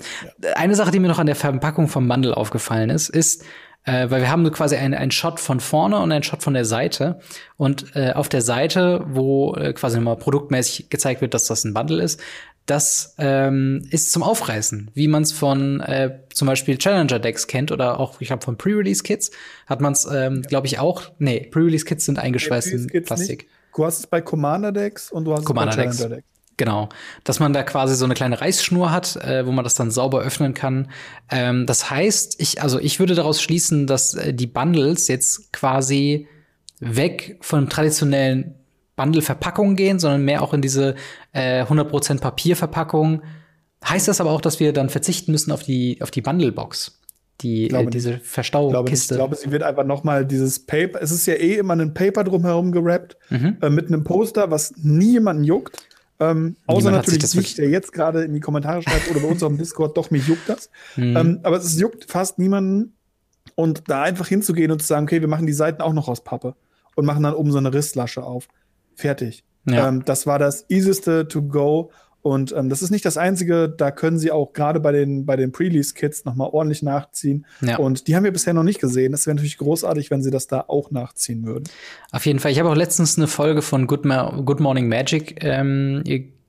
eine Sache, die mir noch an der Verpackung vom Bundle aufgefallen ist, ist äh, weil wir haben quasi einen, einen Shot von vorne und einen Shot von der Seite. Und äh, auf der Seite, wo äh, quasi nochmal produktmäßig gezeigt wird, dass das ein Bundle ist, das ähm, ist zum Aufreißen, wie man es von äh, zum Beispiel Challenger-Decks kennt oder auch, ich glaube, von Pre-Release-Kits hat man es, ähm, glaube ich, auch. Nee, Pre-Release-Kits sind eingeschweißt in Plastik. Nicht. Du hast es bei Commander-Decks und du hast Commander es bei Challenger-Decks. Genau, dass man da quasi so eine kleine Reißschnur hat, äh, wo man das dann sauber öffnen kann. Ähm, das heißt, ich, also ich würde daraus schließen, dass äh, die Bundles jetzt quasi weg von traditionellen Bundle-Verpackungen gehen, sondern mehr auch in diese äh, 100% Papierverpackung. Heißt das aber auch, dass wir dann verzichten müssen auf die, auf die Bundle-Box? Die, äh, diese Verstaukiste. Ich glaube, sie wird einfach noch mal dieses Paper, es ist ja eh immer ein Paper drumherum gerappt, mhm. äh, mit einem Poster, was nie jemanden juckt. Ähm, außer natürlich das sich, der jetzt gerade in die Kommentare schreibt oder bei uns auf dem Discord, doch, mich juckt das. Mhm. Ähm, aber es juckt fast niemanden. Und da einfach hinzugehen und zu sagen, okay, wir machen die Seiten auch noch aus Pappe und machen dann oben so eine Risslasche auf. Fertig. Ja. Ähm, das war das easieste to go. Und ähm, das ist nicht das Einzige, da können sie auch gerade bei den, bei den Pre-Release-Kits nochmal ordentlich nachziehen. Ja. Und die haben wir bisher noch nicht gesehen. Das wäre natürlich großartig, wenn sie das da auch nachziehen würden. Auf jeden Fall. Ich habe auch letztens eine Folge von Good, Ma Good Morning Magic ähm,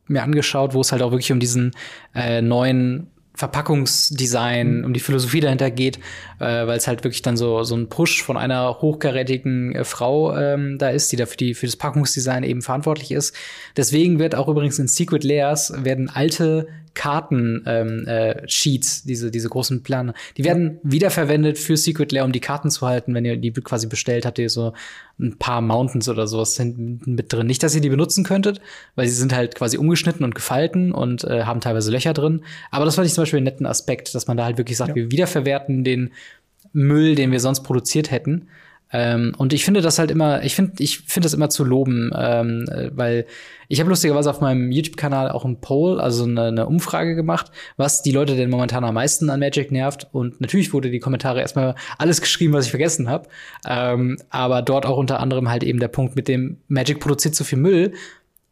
mir angeschaut, wo es halt auch wirklich um diesen äh, neuen Verpackungsdesign, mhm. um die Philosophie dahinter geht, äh, weil es halt wirklich dann so so ein Push von einer hochkarätigen äh, Frau ähm, da ist, die da für die für das Packungsdesign eben verantwortlich ist. Deswegen wird auch übrigens in Secret Layers werden alte Karten-Sheets, ähm, äh, diese, diese großen Pläne, die werden wiederverwendet für Secret Lair, um die Karten zu halten. Wenn ihr die quasi bestellt, habt ihr so ein paar Mountains oder sowas mit drin. Nicht, dass ihr die benutzen könntet, weil sie sind halt quasi umgeschnitten und gefalten und äh, haben teilweise Löcher drin. Aber das fand ich zum Beispiel einen netten Aspekt, dass man da halt wirklich sagt, ja. wir wiederverwerten den Müll, den wir sonst produziert hätten. Ähm, und ich finde das halt immer, ich finde, ich finde das immer zu loben, ähm, äh, weil ich habe lustigerweise auf meinem YouTube-Kanal auch ein Poll, also eine, eine, Umfrage gemacht, was die Leute denn momentan am meisten an Magic nervt. Und natürlich wurde die Kommentare erstmal alles geschrieben, was ich vergessen habe. Ähm, aber dort auch unter anderem halt eben der Punkt mit dem Magic produziert zu viel Müll.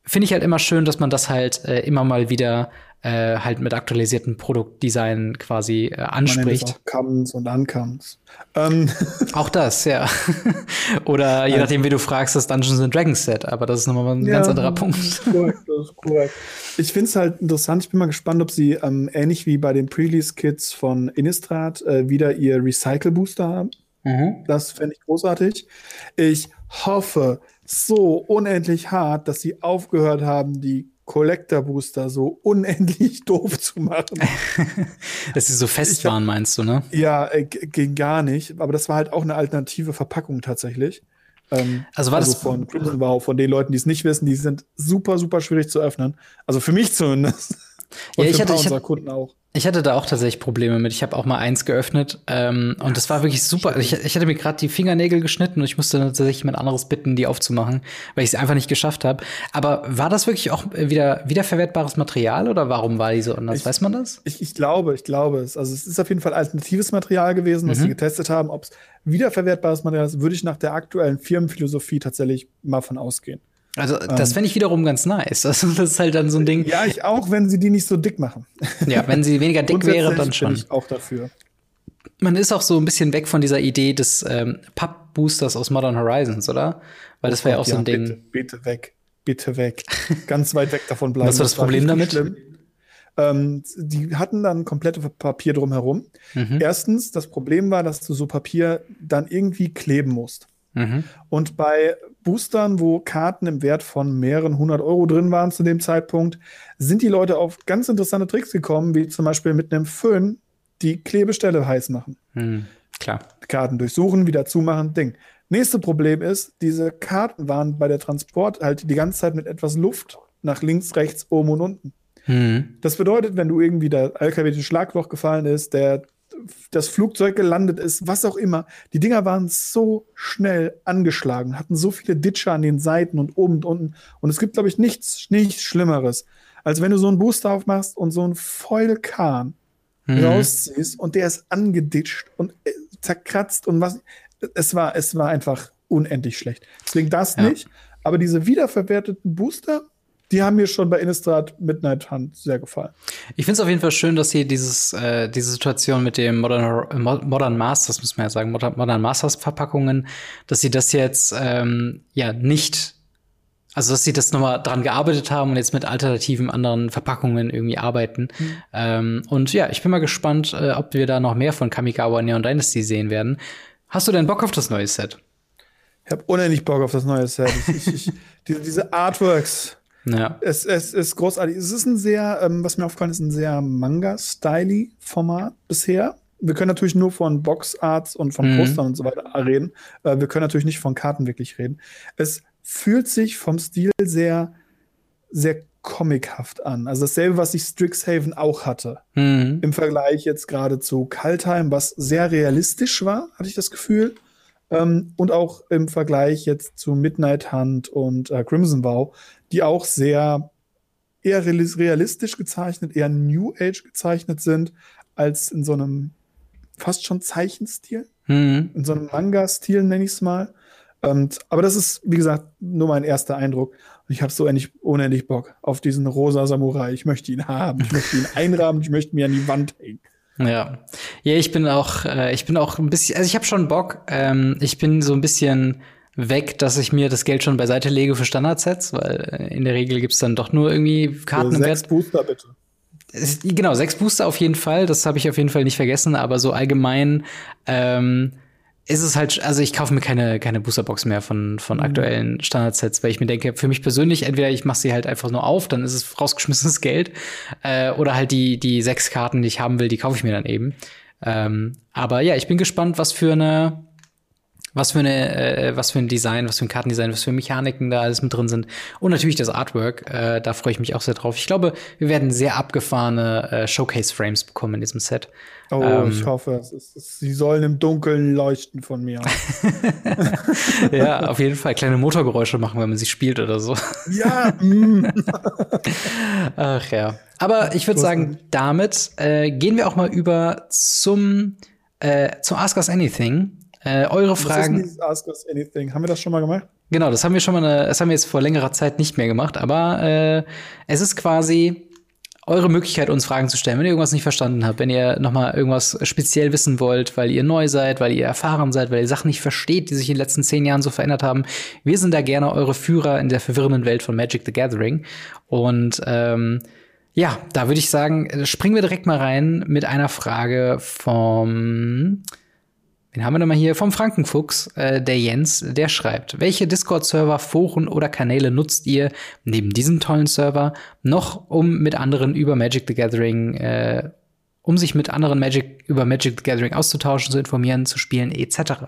Finde ich halt immer schön, dass man das halt äh, immer mal wieder äh, halt mit aktualisierten Produktdesign quasi äh, anspricht. Auch Comes und Uncomes. Ähm. Auch das, ja. Oder je nachdem, wie du fragst, das Dungeons and Dragons Set, aber das ist nochmal ein ja, ganz anderer Punkt. Das ist korrekt, das ist korrekt. Ich finde es halt interessant, ich bin mal gespannt, ob sie ähm, ähnlich wie bei den Pre-Release-Kits von Innistrad äh, wieder ihr Recycle-Booster haben. Mhm. Das fände ich großartig. Ich hoffe so unendlich hart, dass sie aufgehört haben, die Collector Booster so unendlich doof zu machen. Dass sie so fest waren, meinst du, ne? Ja, äh, ging gar nicht. Aber das war halt auch eine alternative Verpackung tatsächlich. Ähm, also war also das von Crimson Vow, von den Leuten, die es nicht wissen, die sind super, super schwierig zu öffnen. Also für mich zumindest. Und ja, ich hatte, ich hatte, Kunden auch. Ich hatte da auch tatsächlich Probleme mit. Ich habe auch mal eins geöffnet ähm, und das war wirklich super. Ich, ich hatte mir gerade die Fingernägel geschnitten und ich musste tatsächlich jemand anderes bitten, die aufzumachen, weil ich es einfach nicht geschafft habe. Aber war das wirklich auch wieder wiederverwertbares Material oder warum war die so anders? Ich, Weiß man das? Ich, ich glaube, ich glaube es. Also es ist auf jeden Fall alternatives Material gewesen, was mhm. sie getestet haben. Ob es wiederverwertbares Material ist, würde ich nach der aktuellen Firmenphilosophie tatsächlich mal von ausgehen. Also, das ähm, fände ich wiederum ganz nice. Also, das ist halt dann so ein Ding. Ja, ich auch, wenn sie die nicht so dick machen. Ja, wenn sie weniger dick wäre, dann schon. Bin ich auch dafür. Man ist auch so ein bisschen weg von dieser Idee des ähm, Papp-Boosters aus Modern Horizons, oder? Weil das war ja auch so ein Ding. Bitte, bitte weg, bitte weg. Ganz weit weg davon bleiben. Was war das, das Problem damit? Ähm, die hatten dann komplette Papier drumherum. Mhm. Erstens, das Problem war, dass du so Papier dann irgendwie kleben musst. Mhm. Und bei Boostern, wo Karten im Wert von mehreren hundert Euro drin waren zu dem Zeitpunkt, sind die Leute auf ganz interessante Tricks gekommen, wie zum Beispiel mit einem Föhn die Klebestelle heiß machen. Mhm. Klar. Karten durchsuchen, wieder zumachen, Ding. Nächste Problem ist, diese Karten waren bei der Transport halt die ganze Zeit mit etwas Luft nach links, rechts, oben und unten. Mhm. Das bedeutet, wenn du irgendwie der LKW ins Schlagloch gefallen ist, der das Flugzeug gelandet ist, was auch immer. Die Dinger waren so schnell angeschlagen, hatten so viele Ditcher an den Seiten und oben und unten. Und es gibt, glaube ich, nichts, nichts Schlimmeres, als wenn du so einen Booster aufmachst und so einen Foil-Kahn mhm. rausziehst und der ist angeditscht und äh, zerkratzt und was. Es war, es war einfach unendlich schlecht. Deswegen das ja. nicht. Aber diese wiederverwerteten Booster, die haben mir schon bei Innistrad Midnight Hunt sehr gefallen. Ich finde es auf jeden Fall schön, dass hier dieses, äh, diese Situation mit dem Modern, Modern Masters, muss man ja sagen, Modern, Modern Masters Verpackungen, dass sie das jetzt ähm, ja nicht, also dass sie das nochmal dran gearbeitet haben und jetzt mit alternativen anderen Verpackungen irgendwie arbeiten. Mhm. Ähm, und ja, ich bin mal gespannt, äh, ob wir da noch mehr von Kamigawa Neon Dynasty sehen werden. Hast du denn Bock auf das neue Set? Ich habe unendlich Bock auf das neue Set. ich, ich, diese, diese Artworks, ja. Es, es ist großartig. Es ist ein sehr, ähm, was mir aufgefallen ist, ein sehr Manga-Styly-Format bisher. Wir können natürlich nur von Boxarts und von mhm. Postern und so weiter reden. Äh, wir können natürlich nicht von Karten wirklich reden. Es fühlt sich vom Stil sehr, sehr comichaft an. Also dasselbe, was ich Strixhaven auch hatte. Mhm. Im Vergleich jetzt gerade zu Kaltheim, was sehr realistisch war, hatte ich das Gefühl. Ähm, und auch im Vergleich jetzt zu Midnight Hunt und äh, Crimson Vow, die auch sehr eher realistisch gezeichnet, eher New Age gezeichnet sind, als in so einem fast schon Zeichenstil. Mhm. In so einem Manga-Stil, nenne ich es mal. Und, aber das ist, wie gesagt, nur mein erster Eindruck. Und ich habe so unendlich, unendlich Bock auf diesen rosa Samurai. Ich möchte ihn haben. Ich möchte ihn einrahmen. Ich möchte mir an die Wand hängen. Ja, ja, ich bin auch, äh, ich bin auch ein bisschen, also ich habe schon Bock. Ähm, ich bin so ein bisschen weg, dass ich mir das Geld schon beiseite lege für Standardsets, weil äh, in der Regel gibt's dann doch nur irgendwie Karten für im Wert. Booster bitte. Genau, sechs Booster auf jeden Fall. Das habe ich auf jeden Fall nicht vergessen. Aber so allgemein ähm, ist es halt, also ich kaufe mir keine, keine Boosterbox mehr von, von mhm. aktuellen Standardsets, weil ich mir denke, für mich persönlich, entweder ich mache sie halt einfach nur auf, dann ist es rausgeschmissenes Geld, äh, oder halt die, die sechs Karten, die ich haben will, die kaufe ich mir dann eben. Ähm, aber ja, ich bin gespannt, was für eine was für eine, äh, was für ein Design, was für ein Kartendesign, was für Mechaniken da alles mit drin sind. Und natürlich das Artwork, äh, da freue ich mich auch sehr drauf. Ich glaube, wir werden sehr abgefahrene äh, Showcase-Frames bekommen in diesem Set. Oh, ähm, ich hoffe, es ist, sie sollen im Dunkeln leuchten von mir. ja, auf jeden Fall kleine Motorgeräusche machen, wenn man sie spielt oder so. Ja. Mm. Ach ja. Aber ich würde sagen, damit äh, gehen wir auch mal über zum äh, zum Ask Us Anything. Äh, eure Fragen. Was ist Ask Us Anything? Haben wir das schon mal gemacht? Genau, das haben wir schon mal, eine, das haben wir jetzt vor längerer Zeit nicht mehr gemacht, aber äh, es ist quasi eure Möglichkeit, uns Fragen zu stellen, wenn ihr irgendwas nicht verstanden habt, wenn ihr noch mal irgendwas speziell wissen wollt, weil ihr neu seid, weil ihr erfahren seid, weil ihr Sachen nicht versteht, die sich in den letzten zehn Jahren so verändert haben. Wir sind da gerne eure Führer in der verwirrenden Welt von Magic the Gathering. Und ähm, ja, da würde ich sagen, springen wir direkt mal rein mit einer Frage vom Wen haben wir denn mal hier? Vom Frankenfuchs, äh, der Jens, der schreibt, welche Discord-Server, Foren oder Kanäle nutzt ihr neben diesem tollen Server noch, um mit anderen über Magic the Gathering, äh, um sich mit anderen Magic über Magic the Gathering auszutauschen, zu informieren, zu spielen, etc.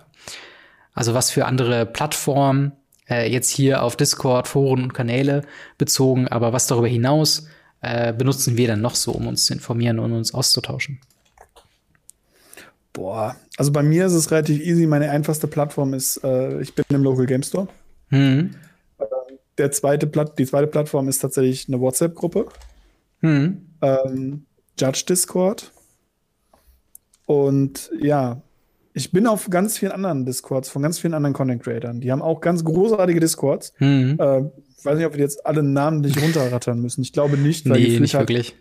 Also was für andere Plattformen, äh, jetzt hier auf Discord, Foren und Kanäle bezogen, aber was darüber hinaus äh, benutzen wir dann noch so, um uns zu informieren und uns auszutauschen? Boah, also bei mir ist es relativ easy. Meine einfachste Plattform ist, äh, ich bin im Local Game Store. Mhm. Der zweite Platt, die zweite Plattform ist tatsächlich eine WhatsApp-Gruppe. Mhm. Ähm, Judge Discord. Und ja, ich bin auf ganz vielen anderen Discords von ganz vielen anderen Content Creatern. Die haben auch ganz großartige Discords. Mhm. Äh, ich weiß nicht, ob wir jetzt alle Namen nicht runterrattern müssen. Ich glaube nicht, weil nee, nicht wirklich.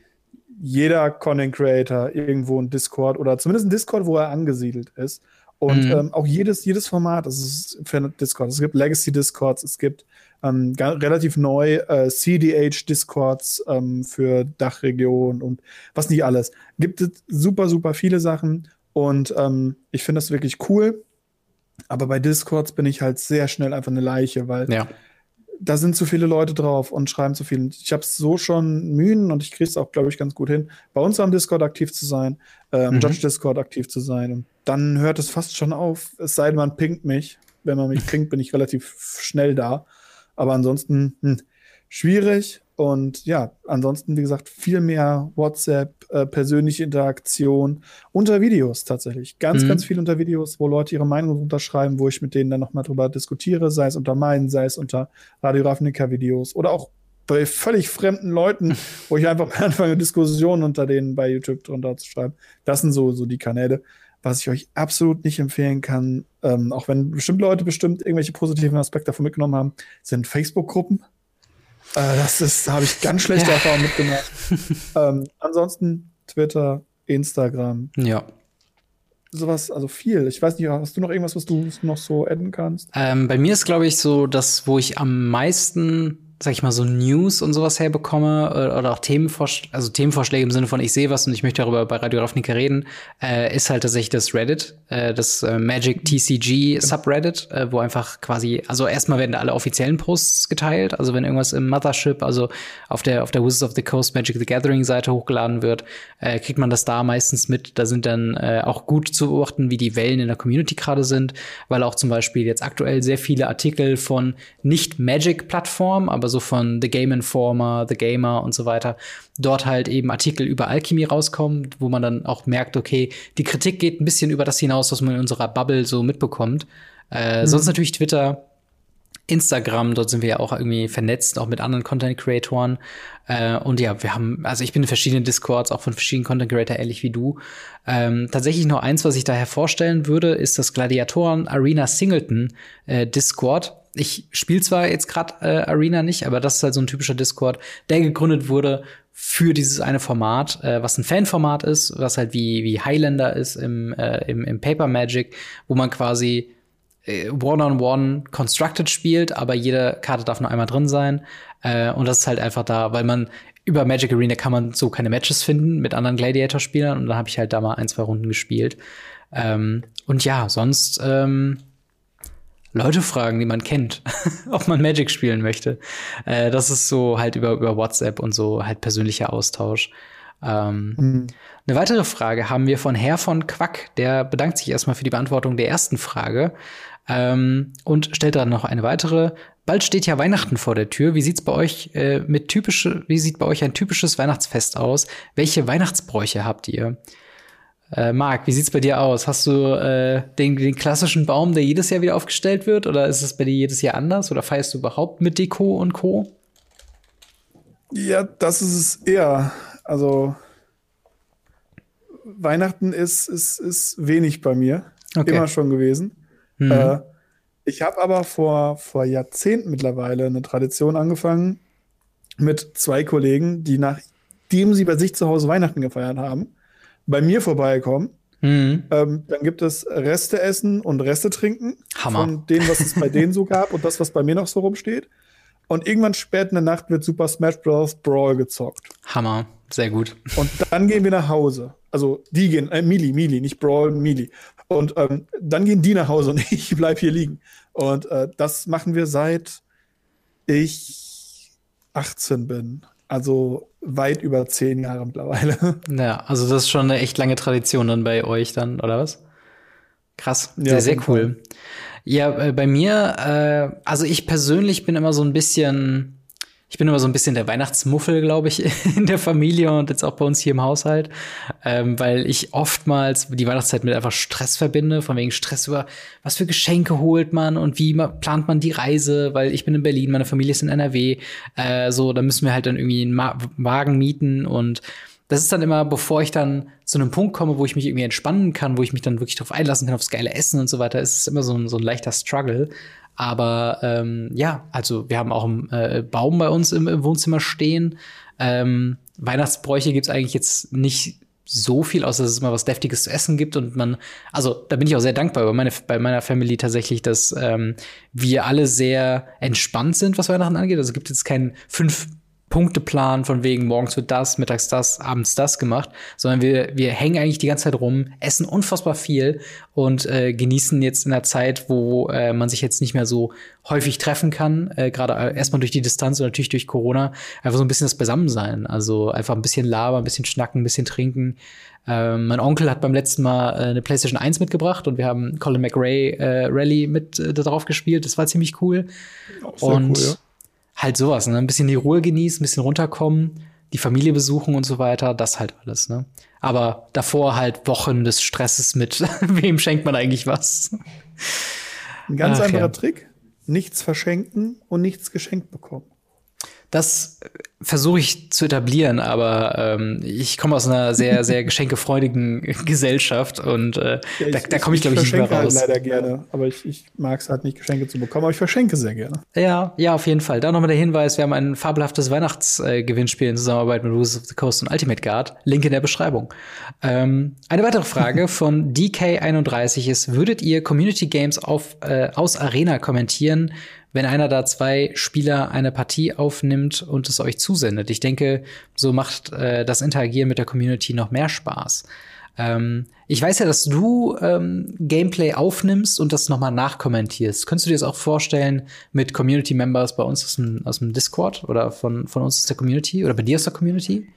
Jeder Content Creator irgendwo ein Discord oder zumindest ein Discord, wo er angesiedelt ist. Und mhm. ähm, auch jedes, jedes Format, das ist für Discord. Es gibt Legacy Discords, es gibt ähm, relativ neu äh, CDH Discords ähm, für Dachregion und was nicht alles. Gibt es super, super viele Sachen und ähm, ich finde das wirklich cool. Aber bei Discords bin ich halt sehr schnell einfach eine Leiche, weil ja. Da sind zu viele Leute drauf und schreiben zu viel. Ich habe so schon Mühen und ich kriege es auch, glaube ich, ganz gut hin, bei uns am Discord aktiv zu sein, äh, am mhm. Judge Discord aktiv zu sein. Und dann hört es fast schon auf, es sei denn, man pinkt mich. Wenn man mich pinkt, bin ich relativ schnell da. Aber ansonsten hm, schwierig. Und ja, ansonsten, wie gesagt, viel mehr WhatsApp, äh, persönliche Interaktion unter Videos tatsächlich. Ganz, mhm. ganz viel unter Videos, wo Leute ihre Meinung unterschreiben, wo ich mit denen dann nochmal drüber diskutiere, sei es unter meinen, sei es unter Radio Ravnica-Videos oder auch bei völlig fremden Leuten, wo ich einfach anfange, Diskussionen unter denen bei YouTube drunter zu schreiben. Das sind so, so die Kanäle. Was ich euch absolut nicht empfehlen kann, ähm, auch wenn bestimmte Leute bestimmt irgendwelche positiven Aspekte davon mitgenommen haben, sind Facebook-Gruppen. Äh, das ist, habe ich ganz schlechte ja. Erfahrungen mitgemacht. ähm, ansonsten Twitter, Instagram. Ja. Sowas, also viel. Ich weiß nicht, hast du noch irgendwas, was du noch so adden kannst? Ähm, bei mir ist, glaube ich, so das, wo ich am meisten sag ich mal, so News und sowas herbekomme äh, oder auch Themenvorschläge, also Themenvorschläge im Sinne von ich sehe was und ich möchte darüber bei Radio Ravnica reden, äh, ist halt tatsächlich das Reddit, äh, das äh, Magic TCG Subreddit, äh, wo einfach quasi, also erstmal werden da alle offiziellen Posts geteilt, also wenn irgendwas im Mothership, also auf der auf der Wizards of the Coast Magic the Gathering Seite hochgeladen wird, äh, kriegt man das da meistens mit. Da sind dann auch gut zu beobachten, wie die Wellen in der Community gerade sind, weil auch zum Beispiel jetzt aktuell sehr viele Artikel von nicht Magic Plattformen, aber so von The Game Informer, The Gamer und so weiter, dort halt eben Artikel über Alchemie rauskommen, wo man dann auch merkt, okay, die Kritik geht ein bisschen über das hinaus, was man in unserer Bubble so mitbekommt. Äh, mhm. Sonst natürlich Twitter, Instagram, dort sind wir ja auch irgendwie vernetzt, auch mit anderen Content Creatoren. Äh, und ja, wir haben, also ich bin in verschiedenen Discords, auch von verschiedenen Content Creator, ähnlich wie du. Ähm, tatsächlich noch eins, was ich da hervorstellen würde, ist das Gladiatoren Arena Singleton äh, Discord ich spiele zwar jetzt gerade äh, Arena nicht, aber das ist halt so ein typischer Discord, der gegründet wurde für dieses eine Format, äh, was ein Fanformat ist, was halt wie, wie Highlander ist im, äh, im, im Paper Magic, wo man quasi äh, One-on-One Constructed spielt, aber jede Karte darf nur einmal drin sein. Äh, und das ist halt einfach da, weil man über Magic Arena kann man so keine Matches finden mit anderen Gladiator-Spielern und dann habe ich halt da mal ein, zwei Runden gespielt. Ähm, und ja, sonst ähm, Leute fragen, die man kennt, ob man Magic spielen möchte. Äh, das ist so halt über, über WhatsApp und so halt persönlicher Austausch. Ähm, mhm. Eine weitere Frage haben wir von Herr von Quack. Der bedankt sich erstmal für die Beantwortung der ersten Frage ähm, und stellt dann noch eine weitere. Bald steht ja Weihnachten vor der Tür. Wie sieht's bei euch äh, mit typische, wie sieht bei euch ein typisches Weihnachtsfest aus? Welche Weihnachtsbräuche habt ihr? Äh, Marc, wie sieht's bei dir aus? Hast du äh, den, den klassischen Baum, der jedes Jahr wieder aufgestellt wird, oder ist es bei dir jedes Jahr anders? Oder feierst du überhaupt mit Deko und Co? Ja, das ist es eher. Also Weihnachten ist, ist, ist wenig bei mir. Okay. Immer schon gewesen. Mhm. Äh, ich habe aber vor, vor Jahrzehnten mittlerweile eine Tradition angefangen mit zwei Kollegen, die nachdem sie bei sich zu Hause Weihnachten gefeiert haben, bei mir vorbeikommen. Mhm. Ähm, dann gibt es Reste essen und Reste trinken. Hammer. Von dem, was es bei denen so gab und das, was bei mir noch so rumsteht. Und irgendwann spät in der Nacht wird Super Smash Bros. Brawl gezockt. Hammer. Sehr gut. Und dann gehen wir nach Hause. Also die gehen, äh, Mili, Mili, nicht Brawl, Mili. Und ähm, dann gehen die nach Hause und ich bleib hier liegen. Und äh, das machen wir seit ich 18 bin. Also weit über zehn Jahre mittlerweile. Ja, also das ist schon eine echt lange Tradition dann bei euch dann, oder was? Krass, sehr, ja, sehr cool. Ja, äh, bei mir, äh, also ich persönlich bin immer so ein bisschen, ich bin immer so ein bisschen der Weihnachtsmuffel, glaube ich, in der Familie und jetzt auch bei uns hier im Haushalt, ähm, weil ich oftmals die Weihnachtszeit mit einfach Stress verbinde, von wegen Stress über, was für Geschenke holt man und wie plant man die Reise, weil ich bin in Berlin, meine Familie ist in NRW, äh, so, da müssen wir halt dann irgendwie einen Ma Wagen mieten und das ist dann immer, bevor ich dann zu einem Punkt komme, wo ich mich irgendwie entspannen kann, wo ich mich dann wirklich darauf einlassen kann, aufs geile Essen und so weiter, ist es immer so ein, so ein leichter Struggle. Aber ähm, ja, also wir haben auch einen äh, Baum bei uns im, im Wohnzimmer stehen. Ähm, Weihnachtsbräuche gibt's eigentlich jetzt nicht so viel, außer dass es mal was Deftiges zu essen gibt und man, also da bin ich auch sehr dankbar bei, meine, bei meiner Family tatsächlich, dass ähm, wir alle sehr entspannt sind, was Weihnachten angeht. Also es gibt jetzt keinen fünf Punkteplan von wegen morgens wird das, mittags das, abends das gemacht, sondern wir, wir hängen eigentlich die ganze Zeit rum, essen unfassbar viel und äh, genießen jetzt in der Zeit, wo äh, man sich jetzt nicht mehr so häufig treffen kann, äh, gerade äh, erstmal durch die Distanz und natürlich durch Corona, einfach so ein bisschen das Beisammensein. Also einfach ein bisschen labern, ein bisschen schnacken, ein bisschen trinken. Ähm, mein Onkel hat beim letzten Mal äh, eine PlayStation 1 mitgebracht und wir haben Colin McRae äh, Rally mit äh, drauf gespielt. Das war ziemlich cool. und cool, ja halt sowas, ne? Ein bisschen die Ruhe genießen, ein bisschen runterkommen, die Familie besuchen und so weiter, das halt alles, ne? Aber davor halt Wochen des Stresses mit, wem schenkt man eigentlich was? Ein ganz Ach, anderer ja. Trick, nichts verschenken und nichts geschenkt bekommen. Das versuche ich zu etablieren, aber ähm, ich komme aus einer sehr, sehr geschenkefreudigen Gesellschaft und äh, ja, ich, da, da komme ich, glaube ich, nicht mehr halt raus. Halt leider gerne, aber ich, ich mag es halt nicht, Geschenke zu bekommen, aber ich verschenke sehr gerne. Ja, ja, auf jeden Fall. Da nochmal der Hinweis, wir haben ein fabelhaftes Weihnachtsgewinnspiel in Zusammenarbeit mit Wizards of the Coast und Ultimate Guard. Link in der Beschreibung. Ähm, eine weitere Frage von DK31 ist, würdet ihr Community Games auf, äh, aus Arena kommentieren? Wenn einer da zwei Spieler eine Partie aufnimmt und es euch zusendet. Ich denke, so macht äh, das Interagieren mit der Community noch mehr Spaß. Ähm, ich weiß ja, dass du ähm, Gameplay aufnimmst und das nochmal nachkommentierst. Könntest du dir das auch vorstellen mit Community Members bei uns aus dem, aus dem Discord oder von, von uns aus der Community oder bei dir aus der Community?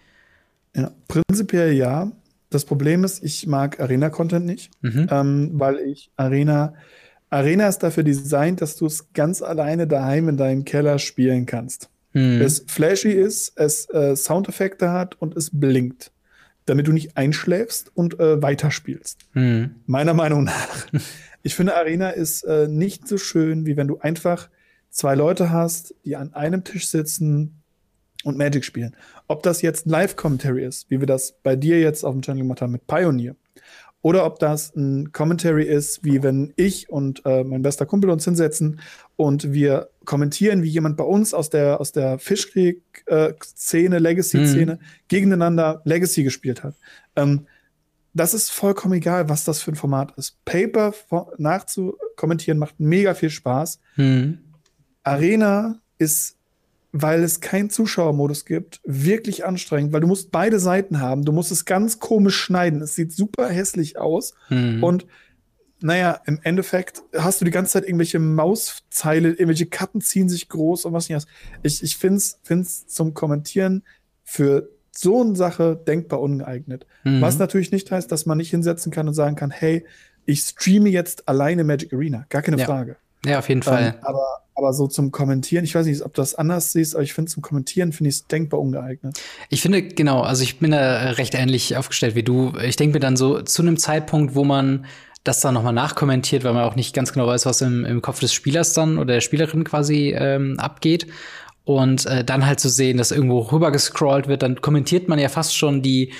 Ja, prinzipiell ja. Das Problem ist, ich mag Arena-Content nicht, mhm. ähm, weil ich Arena Arena ist dafür designt, dass du es ganz alleine daheim in deinem Keller spielen kannst. Hm. Es flashy ist, es äh, Soundeffekte hat und es blinkt, damit du nicht einschläfst und äh, weiterspielst. Hm. Meiner Meinung nach. Ich finde, Arena ist äh, nicht so schön, wie wenn du einfach zwei Leute hast, die an einem Tisch sitzen und Magic spielen. Ob das jetzt ein Live-Commentary ist, wie wir das bei dir jetzt auf dem Channel gemacht haben mit Pioneer, oder ob das ein Commentary ist, wie wenn ich und äh, mein bester Kumpel uns hinsetzen und wir kommentieren, wie jemand bei uns aus der, aus der Fischkrieg-Szene, Legacy-Szene, mhm. gegeneinander Legacy gespielt hat. Ähm, das ist vollkommen egal, was das für ein Format ist. Paper nachzukommentieren macht mega viel Spaß. Mhm. Arena ist weil es keinen Zuschauermodus gibt, wirklich anstrengend, weil du musst beide Seiten haben. Du musst es ganz komisch schneiden. Es sieht super hässlich aus. Mhm. Und naja, im Endeffekt hast du die ganze Zeit irgendwelche Mauszeile, irgendwelche Karten ziehen sich groß und was nicht. Ich, ich finde es zum Kommentieren für so eine Sache denkbar ungeeignet. Mhm. Was natürlich nicht heißt, dass man nicht hinsetzen kann und sagen kann, hey, ich streame jetzt alleine Magic Arena. Gar keine ja. Frage. Ja, auf jeden Fall. Ähm, aber aber so zum Kommentieren, ich weiß nicht, ob du das anders siehst, aber ich finde zum Kommentieren finde ich es denkbar ungeeignet. Ich finde, genau, also ich bin da recht ähnlich aufgestellt wie du. Ich denke mir dann so, zu einem Zeitpunkt, wo man das dann nochmal nachkommentiert, weil man auch nicht ganz genau weiß, was im, im Kopf des Spielers dann oder der Spielerin quasi ähm, abgeht. Und äh, dann halt zu sehen, dass irgendwo rüber gescrollt wird, dann kommentiert man ja fast schon die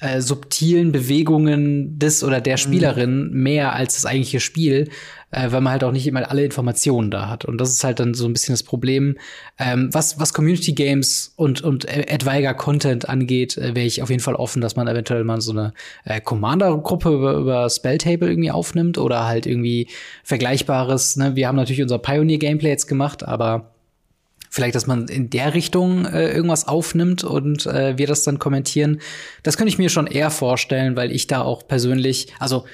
äh, subtilen Bewegungen des oder der mhm. Spielerin mhm. mehr als das eigentliche Spiel, äh, weil man halt auch nicht immer alle Informationen da hat. Und das ist halt dann so ein bisschen das Problem. Ähm, was, was Community Games und, und etwaiger Content angeht, äh, wäre ich auf jeden Fall offen, dass man eventuell mal so eine äh, Commander-Gruppe über, über Spelltable irgendwie aufnimmt oder halt irgendwie Vergleichbares. Ne? Wir haben natürlich unser Pioneer-Gameplay jetzt gemacht, aber vielleicht, dass man in der Richtung äh, irgendwas aufnimmt und äh, wir das dann kommentieren. Das könnte ich mir schon eher vorstellen, weil ich da auch persönlich, also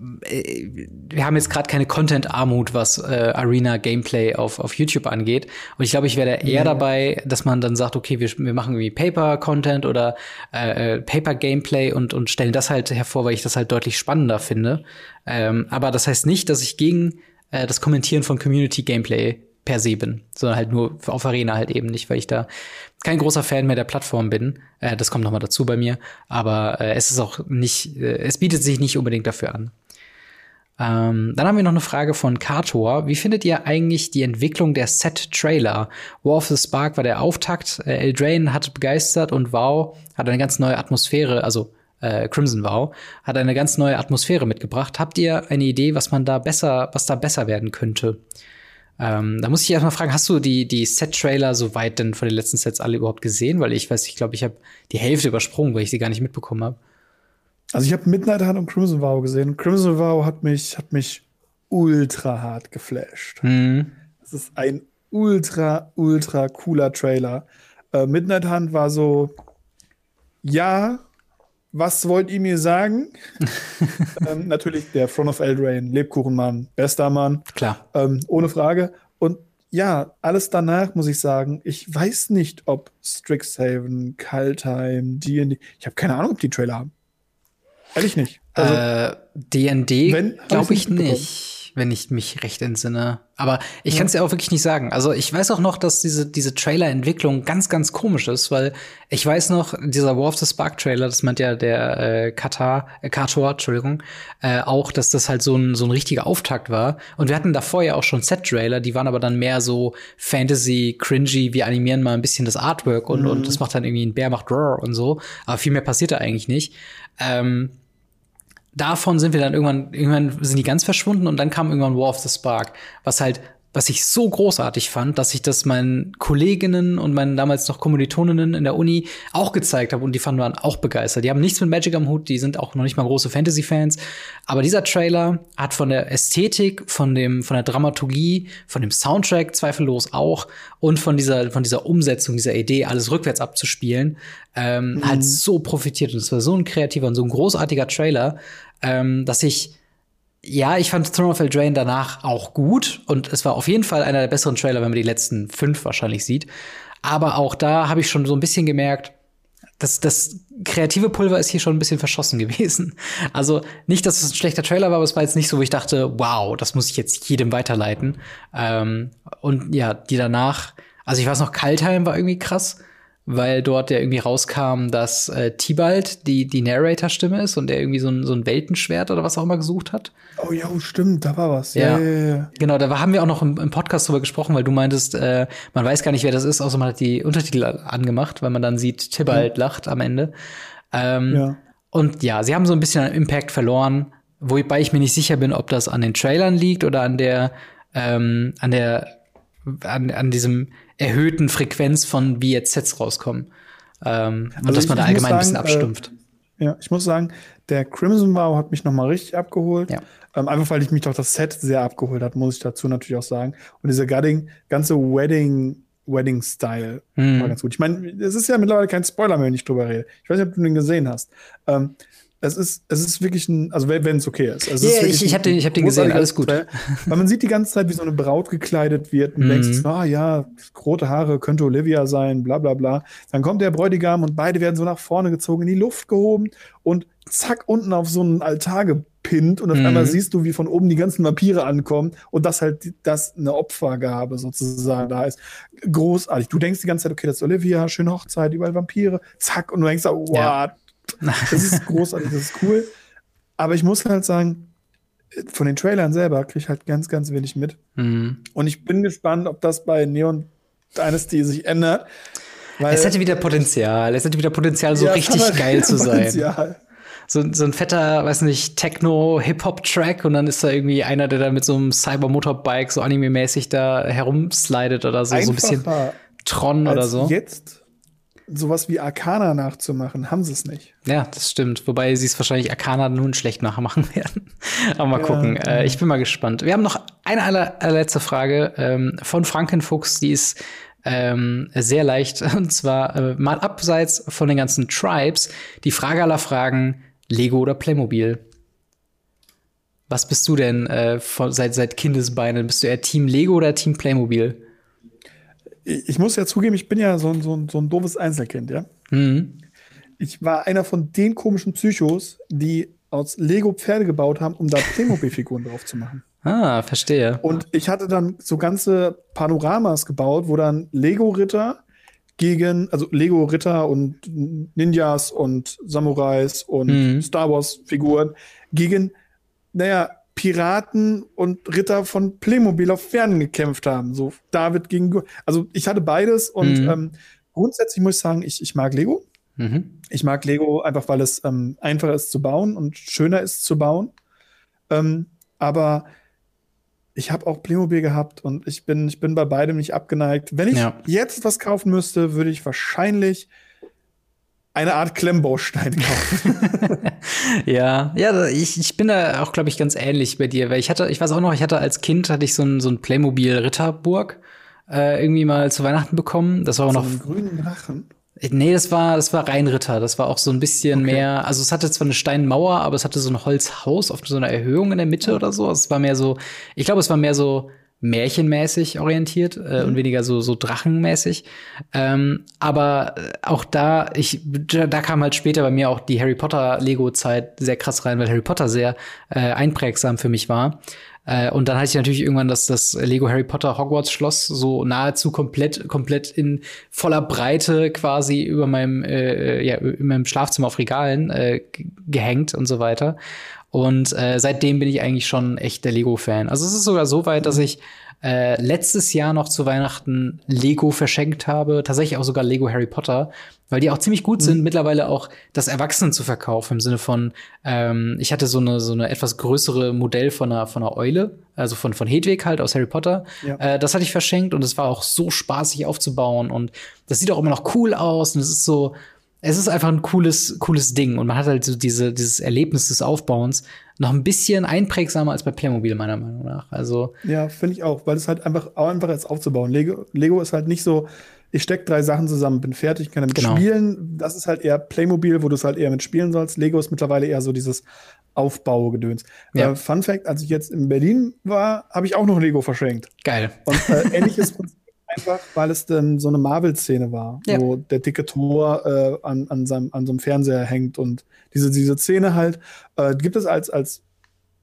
äh, wir haben jetzt gerade keine Content-Armut, was äh, Arena-Gameplay auf, auf YouTube angeht. Und ich glaube, ich wäre eher ja. dabei, dass man dann sagt, okay, wir, wir machen irgendwie Paper-Content oder äh, äh, Paper-Gameplay und, und stellen das halt hervor, weil ich das halt deutlich spannender finde. Ähm, aber das heißt nicht, dass ich gegen äh, das Kommentieren von Community-Gameplay per se bin, sondern halt nur auf Arena halt eben nicht, weil ich da kein großer Fan mehr der Plattform bin. Äh, das kommt noch mal dazu bei mir, aber äh, es ist auch nicht, äh, es bietet sich nicht unbedingt dafür an. Ähm, dann haben wir noch eine Frage von Kator. Wie findet ihr eigentlich die Entwicklung der Set-Trailer? War of the Spark war der Auftakt. Äh, Eldraine hat begeistert und WoW hat eine ganz neue Atmosphäre, also äh, Crimson WoW, hat eine ganz neue Atmosphäre mitgebracht. Habt ihr eine Idee, was man da besser, was da besser werden könnte? Ähm, da muss ich erstmal fragen, hast du die, die Set-Trailer soweit denn von den letzten Sets alle überhaupt gesehen? Weil ich weiß, ich glaube, ich habe die Hälfte übersprungen, weil ich sie gar nicht mitbekommen habe. Also ich habe Midnight Hunt und Crimson Vow gesehen. Crimson Vow hat mich, hat mich ultra hart geflasht. Mhm. Das ist ein ultra, ultra cooler Trailer. Äh, Midnight Hunt war so, ja, was wollt ihr mir sagen? ähm, natürlich der Front of Eldraine, Lebkuchenmann, bester Mann. Klar. Ähm, ohne Frage. Und ja, alles danach muss ich sagen, ich weiß nicht, ob Strixhaven, Kaltheim, D&D, ich habe keine Ahnung, ob die Trailer haben. Ehrlich nicht. Also, äh, D&D glaube ich nicht wenn ich mich recht entsinne. Aber ich ja. kann es ja auch wirklich nicht sagen. Also ich weiß auch noch, dass diese, diese Trailer-Entwicklung ganz, ganz komisch ist, weil ich weiß noch, dieser War of the Spark Trailer, das meint ja der äh, Katar, äh, Kator, Entschuldigung, äh, auch, dass das halt so ein, so ein richtiger Auftakt war. Und wir hatten davor ja auch schon Set-Trailer, die waren aber dann mehr so Fantasy, cringy, wir animieren mal ein bisschen das Artwork und, mhm. und das macht dann irgendwie ein Bär macht Roar und so. Aber viel mehr passiert da eigentlich nicht. Ähm, davon sind wir dann irgendwann, irgendwann sind die ganz verschwunden und dann kam irgendwann War of the Spark, was halt, was ich so großartig fand, dass ich das meinen Kolleginnen und meinen damals noch Kommilitoninnen in der Uni auch gezeigt habe und die fanden waren auch begeistert. Die haben nichts mit Magic am Hut, die sind auch noch nicht mal große Fantasy-Fans, aber dieser Trailer hat von der Ästhetik, von dem, von der Dramaturgie, von dem Soundtrack zweifellos auch und von dieser, von dieser Umsetzung, dieser Idee, alles rückwärts abzuspielen, ähm, mhm. halt so profitiert. Und es war so ein kreativer und so ein großartiger Trailer, ähm, dass ich ja, ich fand Throne of Eldraine danach auch gut und es war auf jeden Fall einer der besseren Trailer, wenn man die letzten fünf wahrscheinlich sieht. Aber auch da habe ich schon so ein bisschen gemerkt, dass das kreative Pulver ist hier schon ein bisschen verschossen gewesen. Also nicht, dass es ein schlechter Trailer war, aber es war jetzt nicht so, wo ich dachte, wow, das muss ich jetzt jedem weiterleiten. Ähm, und ja, die danach, also ich weiß noch, Kaltheim war irgendwie krass weil dort ja irgendwie rauskam, dass äh, Tibalt die, die Narrator-Stimme ist und der irgendwie so ein, so ein Weltenschwert oder was auch immer gesucht hat. Oh ja, stimmt, da war was. Ja, ja, ja, ja. Genau, da haben wir auch noch im, im, Podcast drüber gesprochen, weil du meintest, äh, man weiß gar nicht, wer das ist, außer man hat die Untertitel angemacht, weil man dann sieht, Tibalt mhm. lacht am Ende. Ähm, ja. Und ja, sie haben so ein bisschen an Impact verloren, wobei ich mir nicht sicher bin, ob das an den Trailern liegt oder an der, ähm, an der, an, an diesem erhöhten Frequenz von wie jetzt Sets rauskommen. Ähm, also und dass man da allgemein sagen, ein bisschen abstumpft. Äh, ja, ich muss sagen, der Crimson Vow hat mich noch mal richtig abgeholt. Ja. Ähm, einfach weil ich mich doch das Set sehr abgeholt hat, muss ich dazu natürlich auch sagen. Und dieser Gudding, ganze Wedding Wedding Style mhm. war ganz gut. Ich meine, es ist ja mittlerweile kein Spoiler mehr, wenn ich drüber rede. Ich weiß nicht, ob du den gesehen hast. Ähm, es ist, es ist wirklich ein, also wenn es okay ist. Ja, yeah, ich, ich habe den, ich hab den gesehen, alles gut. Weil, man sieht die ganze Zeit, wie so eine Braut gekleidet wird und mhm. denkst, ah ja, rote Haare könnte Olivia sein, bla bla bla. Dann kommt der Bräutigam und beide werden so nach vorne gezogen, in die Luft gehoben und zack, unten auf so einen Altar gepinnt und auf mhm. einmal siehst du, wie von oben die ganzen Vampire ankommen und das halt, das eine Opfergabe sozusagen da ist. Großartig. Du denkst die ganze Zeit, okay, das ist Olivia, schöne Hochzeit, überall Vampire, zack, und du denkst, wow, ja das ist großartig, das ist cool. Aber ich muss halt sagen, von den Trailern selber kriege ich halt ganz, ganz wenig mit. Mhm. Und ich bin gespannt, ob das bei Neon Dynasty sich ändert. es hätte wieder Potenzial. Es hätte wieder Potenzial, so ja, richtig halt geil zu sein. So, so ein fetter, weiß nicht, Techno-Hip-Hop-Track und dann ist da irgendwie einer, der da mit so einem Cyber-Motorbike so anime-mäßig da herumslidet oder so, so ein bisschen Tron oder so. Jetzt sowas wie Arcana nachzumachen, haben sie es nicht. Ja, das stimmt. Wobei sie es wahrscheinlich Arcana nun schlecht nachmachen werden. Aber mal ja, gucken. Äh, ich bin mal gespannt. Wir haben noch eine aller, allerletzte Frage ähm, von Frankenfuchs, die ist ähm, sehr leicht. Und zwar äh, mal abseits von den ganzen Tribes. Die Frage aller Fragen: Lego oder Playmobil? Was bist du denn äh, von, seit, seit Kindesbeinen? Bist du eher Team Lego oder Team Playmobil? Ich muss ja zugeben, ich bin ja so ein, so ein, so ein doofes Einzelkind, ja. Mhm. Ich war einer von den komischen Psychos, die aus Lego Pferde gebaut haben, um da Playmobil-Figuren drauf zu machen. Ah, verstehe. Und ich hatte dann so ganze Panoramas gebaut, wo dann Lego-Ritter gegen, also Lego-Ritter und Ninjas und Samurais und mhm. Star Wars-Figuren gegen, naja, Piraten und Ritter von Playmobil auf Pferden gekämpft haben. So David gegen, also ich hatte beides und mhm. ähm, grundsätzlich muss ich sagen, ich, ich mag Lego. Mhm. Ich mag Lego einfach, weil es ähm, einfacher ist zu bauen und schöner ist zu bauen. Ähm, aber ich habe auch Playmobil gehabt und ich bin, ich bin bei beidem nicht abgeneigt. Wenn ich ja. jetzt was kaufen müsste, würde ich wahrscheinlich eine Art Klemmbaustein kaufen. ja, ja, ich, ich bin da auch, glaube ich, ganz ähnlich bei dir, weil ich hatte, ich weiß auch noch, ich hatte als Kind hatte ich so ein, so ein Playmobil Ritterburg äh, irgendwie mal zu Weihnachten bekommen. Das war auch so noch. Einen grünen Drachen. Nee, das war, das war Rheinritter. Das war auch so ein bisschen okay. mehr, also es hatte zwar eine Steinmauer, aber es hatte so ein Holzhaus auf so einer Erhöhung in der Mitte oder so. Also es war mehr so, ich glaube, es war mehr so märchenmäßig orientiert äh, mhm. und weniger so, so drachenmäßig. Ähm, aber auch da, ich, da kam halt später bei mir auch die Harry Potter Lego-Zeit sehr krass rein, weil Harry Potter sehr äh, einprägsam für mich war. Äh, und dann hatte ich natürlich irgendwann das, das Lego Harry Potter Hogwarts Schloss so nahezu komplett, komplett in voller Breite quasi über meinem, äh, ja, in meinem Schlafzimmer auf Regalen äh, gehängt und so weiter. Und äh, seitdem bin ich eigentlich schon echt der Lego-Fan. Also es ist sogar so weit, dass ich äh, letztes Jahr noch zu Weihnachten Lego verschenkt habe, tatsächlich auch sogar Lego Harry Potter, weil die auch ziemlich gut sind, mhm. mittlerweile auch das Erwachsenen zu verkaufen, im Sinne von, ähm, ich hatte so eine, so eine etwas größere Modell von einer, von einer Eule, also von, von Hedwig halt aus Harry Potter. Ja. Äh, das hatte ich verschenkt und es war auch so spaßig aufzubauen und das sieht auch immer noch cool aus und es ist so, es ist einfach ein cooles, cooles Ding und man hat halt so diese, dieses Erlebnis des Aufbauens noch ein bisschen einprägsamer als bei Playmobil, meiner Meinung nach. Also. Ja, finde ich auch, weil es halt einfach auch einfacher ist aufzubauen. Lego, Lego ist halt nicht so, ich stecke drei Sachen zusammen, bin fertig, kann damit genau. spielen. Das ist halt eher Playmobil, wo du es halt eher mit spielen sollst. Lego ist mittlerweile eher so dieses Aufbaugedöns. Ja. Äh, Fun Fact, als ich jetzt in Berlin war, habe ich auch noch Lego verschenkt. Geil. Und äh, ähnliches Prinzip einfach, weil es dann so eine Marvel-Szene war, ja. wo der dicke Tor äh, an, an, seinem, an so einem Fernseher hängt und diese, diese Szene halt, äh, gibt es als, als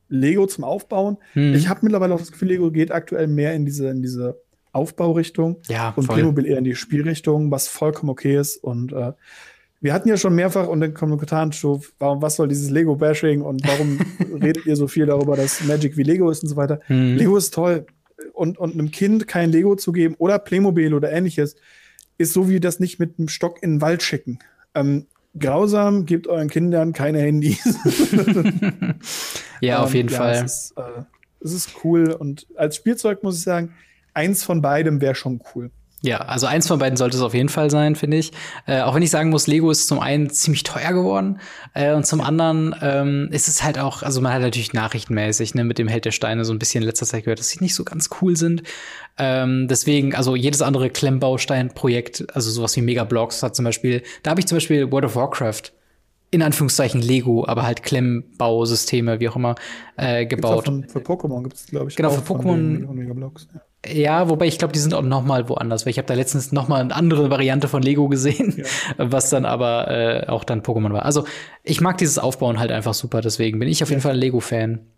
Lego zum Aufbauen. Hm. Ich habe mittlerweile auch das Gefühl, Lego geht aktuell mehr in diese, in diese Aufbaurichtung ja, und voll. Playmobil eher in die Spielrichtung, was vollkommen okay ist. Und äh, wir hatten ja schon mehrfach und den Kommentaren warum, was soll dieses Lego-Bashing und warum redet ihr so viel darüber, dass Magic wie Lego ist und so weiter. Hm. Lego ist toll und, und einem Kind kein Lego zu geben oder Playmobil oder ähnliches, ist so wie das nicht mit einem Stock in den Wald schicken. Ähm, grausam, gebt euren Kindern keine Handys. ja, auf ähm, jeden ja, Fall. Es ist, äh, es ist cool und als Spielzeug muss ich sagen, eins von beidem wäre schon cool. Ja, also eins von beiden sollte es auf jeden Fall sein, finde ich. Äh, auch wenn ich sagen muss, Lego ist zum einen ziemlich teuer geworden äh, und zum anderen ähm, ist es halt auch, also man hat natürlich nachrichtenmäßig ne, mit dem Held der Steine so ein bisschen in letzter Zeit gehört, dass sie nicht so ganz cool sind. Ähm, deswegen, also jedes andere Klemmbaustein-Projekt, also sowas wie Megablocks hat zum Beispiel, da habe ich zum Beispiel World of Warcraft in Anführungszeichen Lego, aber halt Klemmbausysteme, wie auch immer, äh, gebaut. Von, für Pokémon gibt es, glaube ich. Genau, für Pokémon. Ja. Ja, wobei ich glaube, die sind auch noch mal woanders, weil ich habe da letztens noch mal eine andere Variante von Lego gesehen, ja. was dann aber äh, auch dann Pokémon war. Also ich mag dieses Aufbauen halt einfach super, deswegen bin ich auf jeden Fall ein Lego-Fan.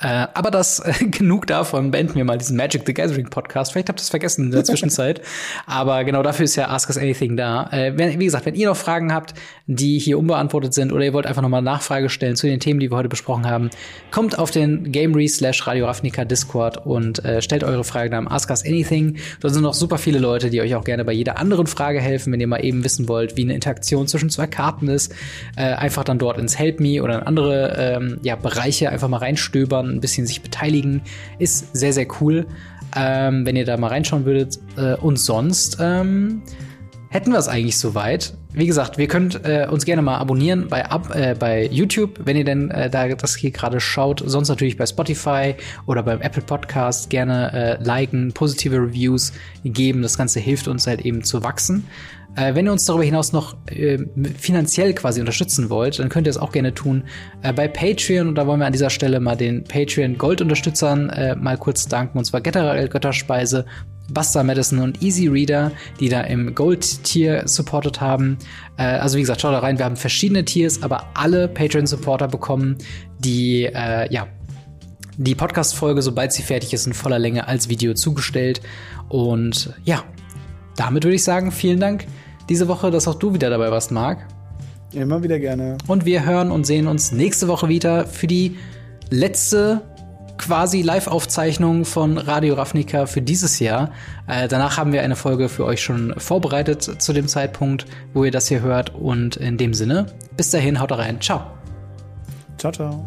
Äh, aber das äh, genug davon. Beenden wir mal diesen Magic the Gathering Podcast. Vielleicht habt ihr es vergessen in der Zwischenzeit. aber genau dafür ist ja Ask Us Anything da. Äh, wenn, wie gesagt, wenn ihr noch Fragen habt, die hier unbeantwortet sind oder ihr wollt einfach nochmal Nachfrage stellen zu den Themen, die wir heute besprochen haben, kommt auf den Gamery slash Radio Ravnica Discord und äh, stellt eure Frage am Ask Us Anything. Da sind noch super viele Leute, die euch auch gerne bei jeder anderen Frage helfen, wenn ihr mal eben wissen wollt, wie eine Interaktion zwischen zwei Karten ist. Äh, einfach dann dort ins Help Me oder in andere ähm, ja, Bereiche einfach mal reinstöbern ein bisschen sich beteiligen. Ist sehr, sehr cool, ähm, wenn ihr da mal reinschauen würdet. Äh, und sonst ähm, hätten wir es eigentlich soweit. Wie gesagt, wir könnt äh, uns gerne mal abonnieren bei, ab, äh, bei YouTube, wenn ihr denn äh, da das hier gerade schaut. Sonst natürlich bei Spotify oder beim Apple Podcast gerne äh, liken, positive Reviews geben. Das Ganze hilft uns halt eben zu wachsen. Äh, wenn ihr uns darüber hinaus noch äh, finanziell quasi unterstützen wollt, dann könnt ihr es auch gerne tun äh, bei Patreon. Und da wollen wir an dieser Stelle mal den Patreon Gold-Unterstützern äh, mal kurz danken. Und zwar Getterel Götterspeise, Buster Madison und Easy Reader, die da im Gold-Tier supportet haben. Äh, also wie gesagt, schaut da rein. Wir haben verschiedene Tiers, aber alle Patreon-Supporter bekommen die, äh, ja, die Podcast-Folge, sobald sie fertig ist, in voller Länge als Video zugestellt. Und ja, damit würde ich sagen, vielen Dank diese Woche, dass auch du wieder dabei warst, Marc. Immer wieder gerne. Und wir hören und sehen uns nächste Woche wieder für die letzte quasi Live-Aufzeichnung von Radio Ravnica für dieses Jahr. Äh, danach haben wir eine Folge für euch schon vorbereitet zu dem Zeitpunkt, wo ihr das hier hört. Und in dem Sinne, bis dahin, haut rein. Ciao. Ciao, ciao.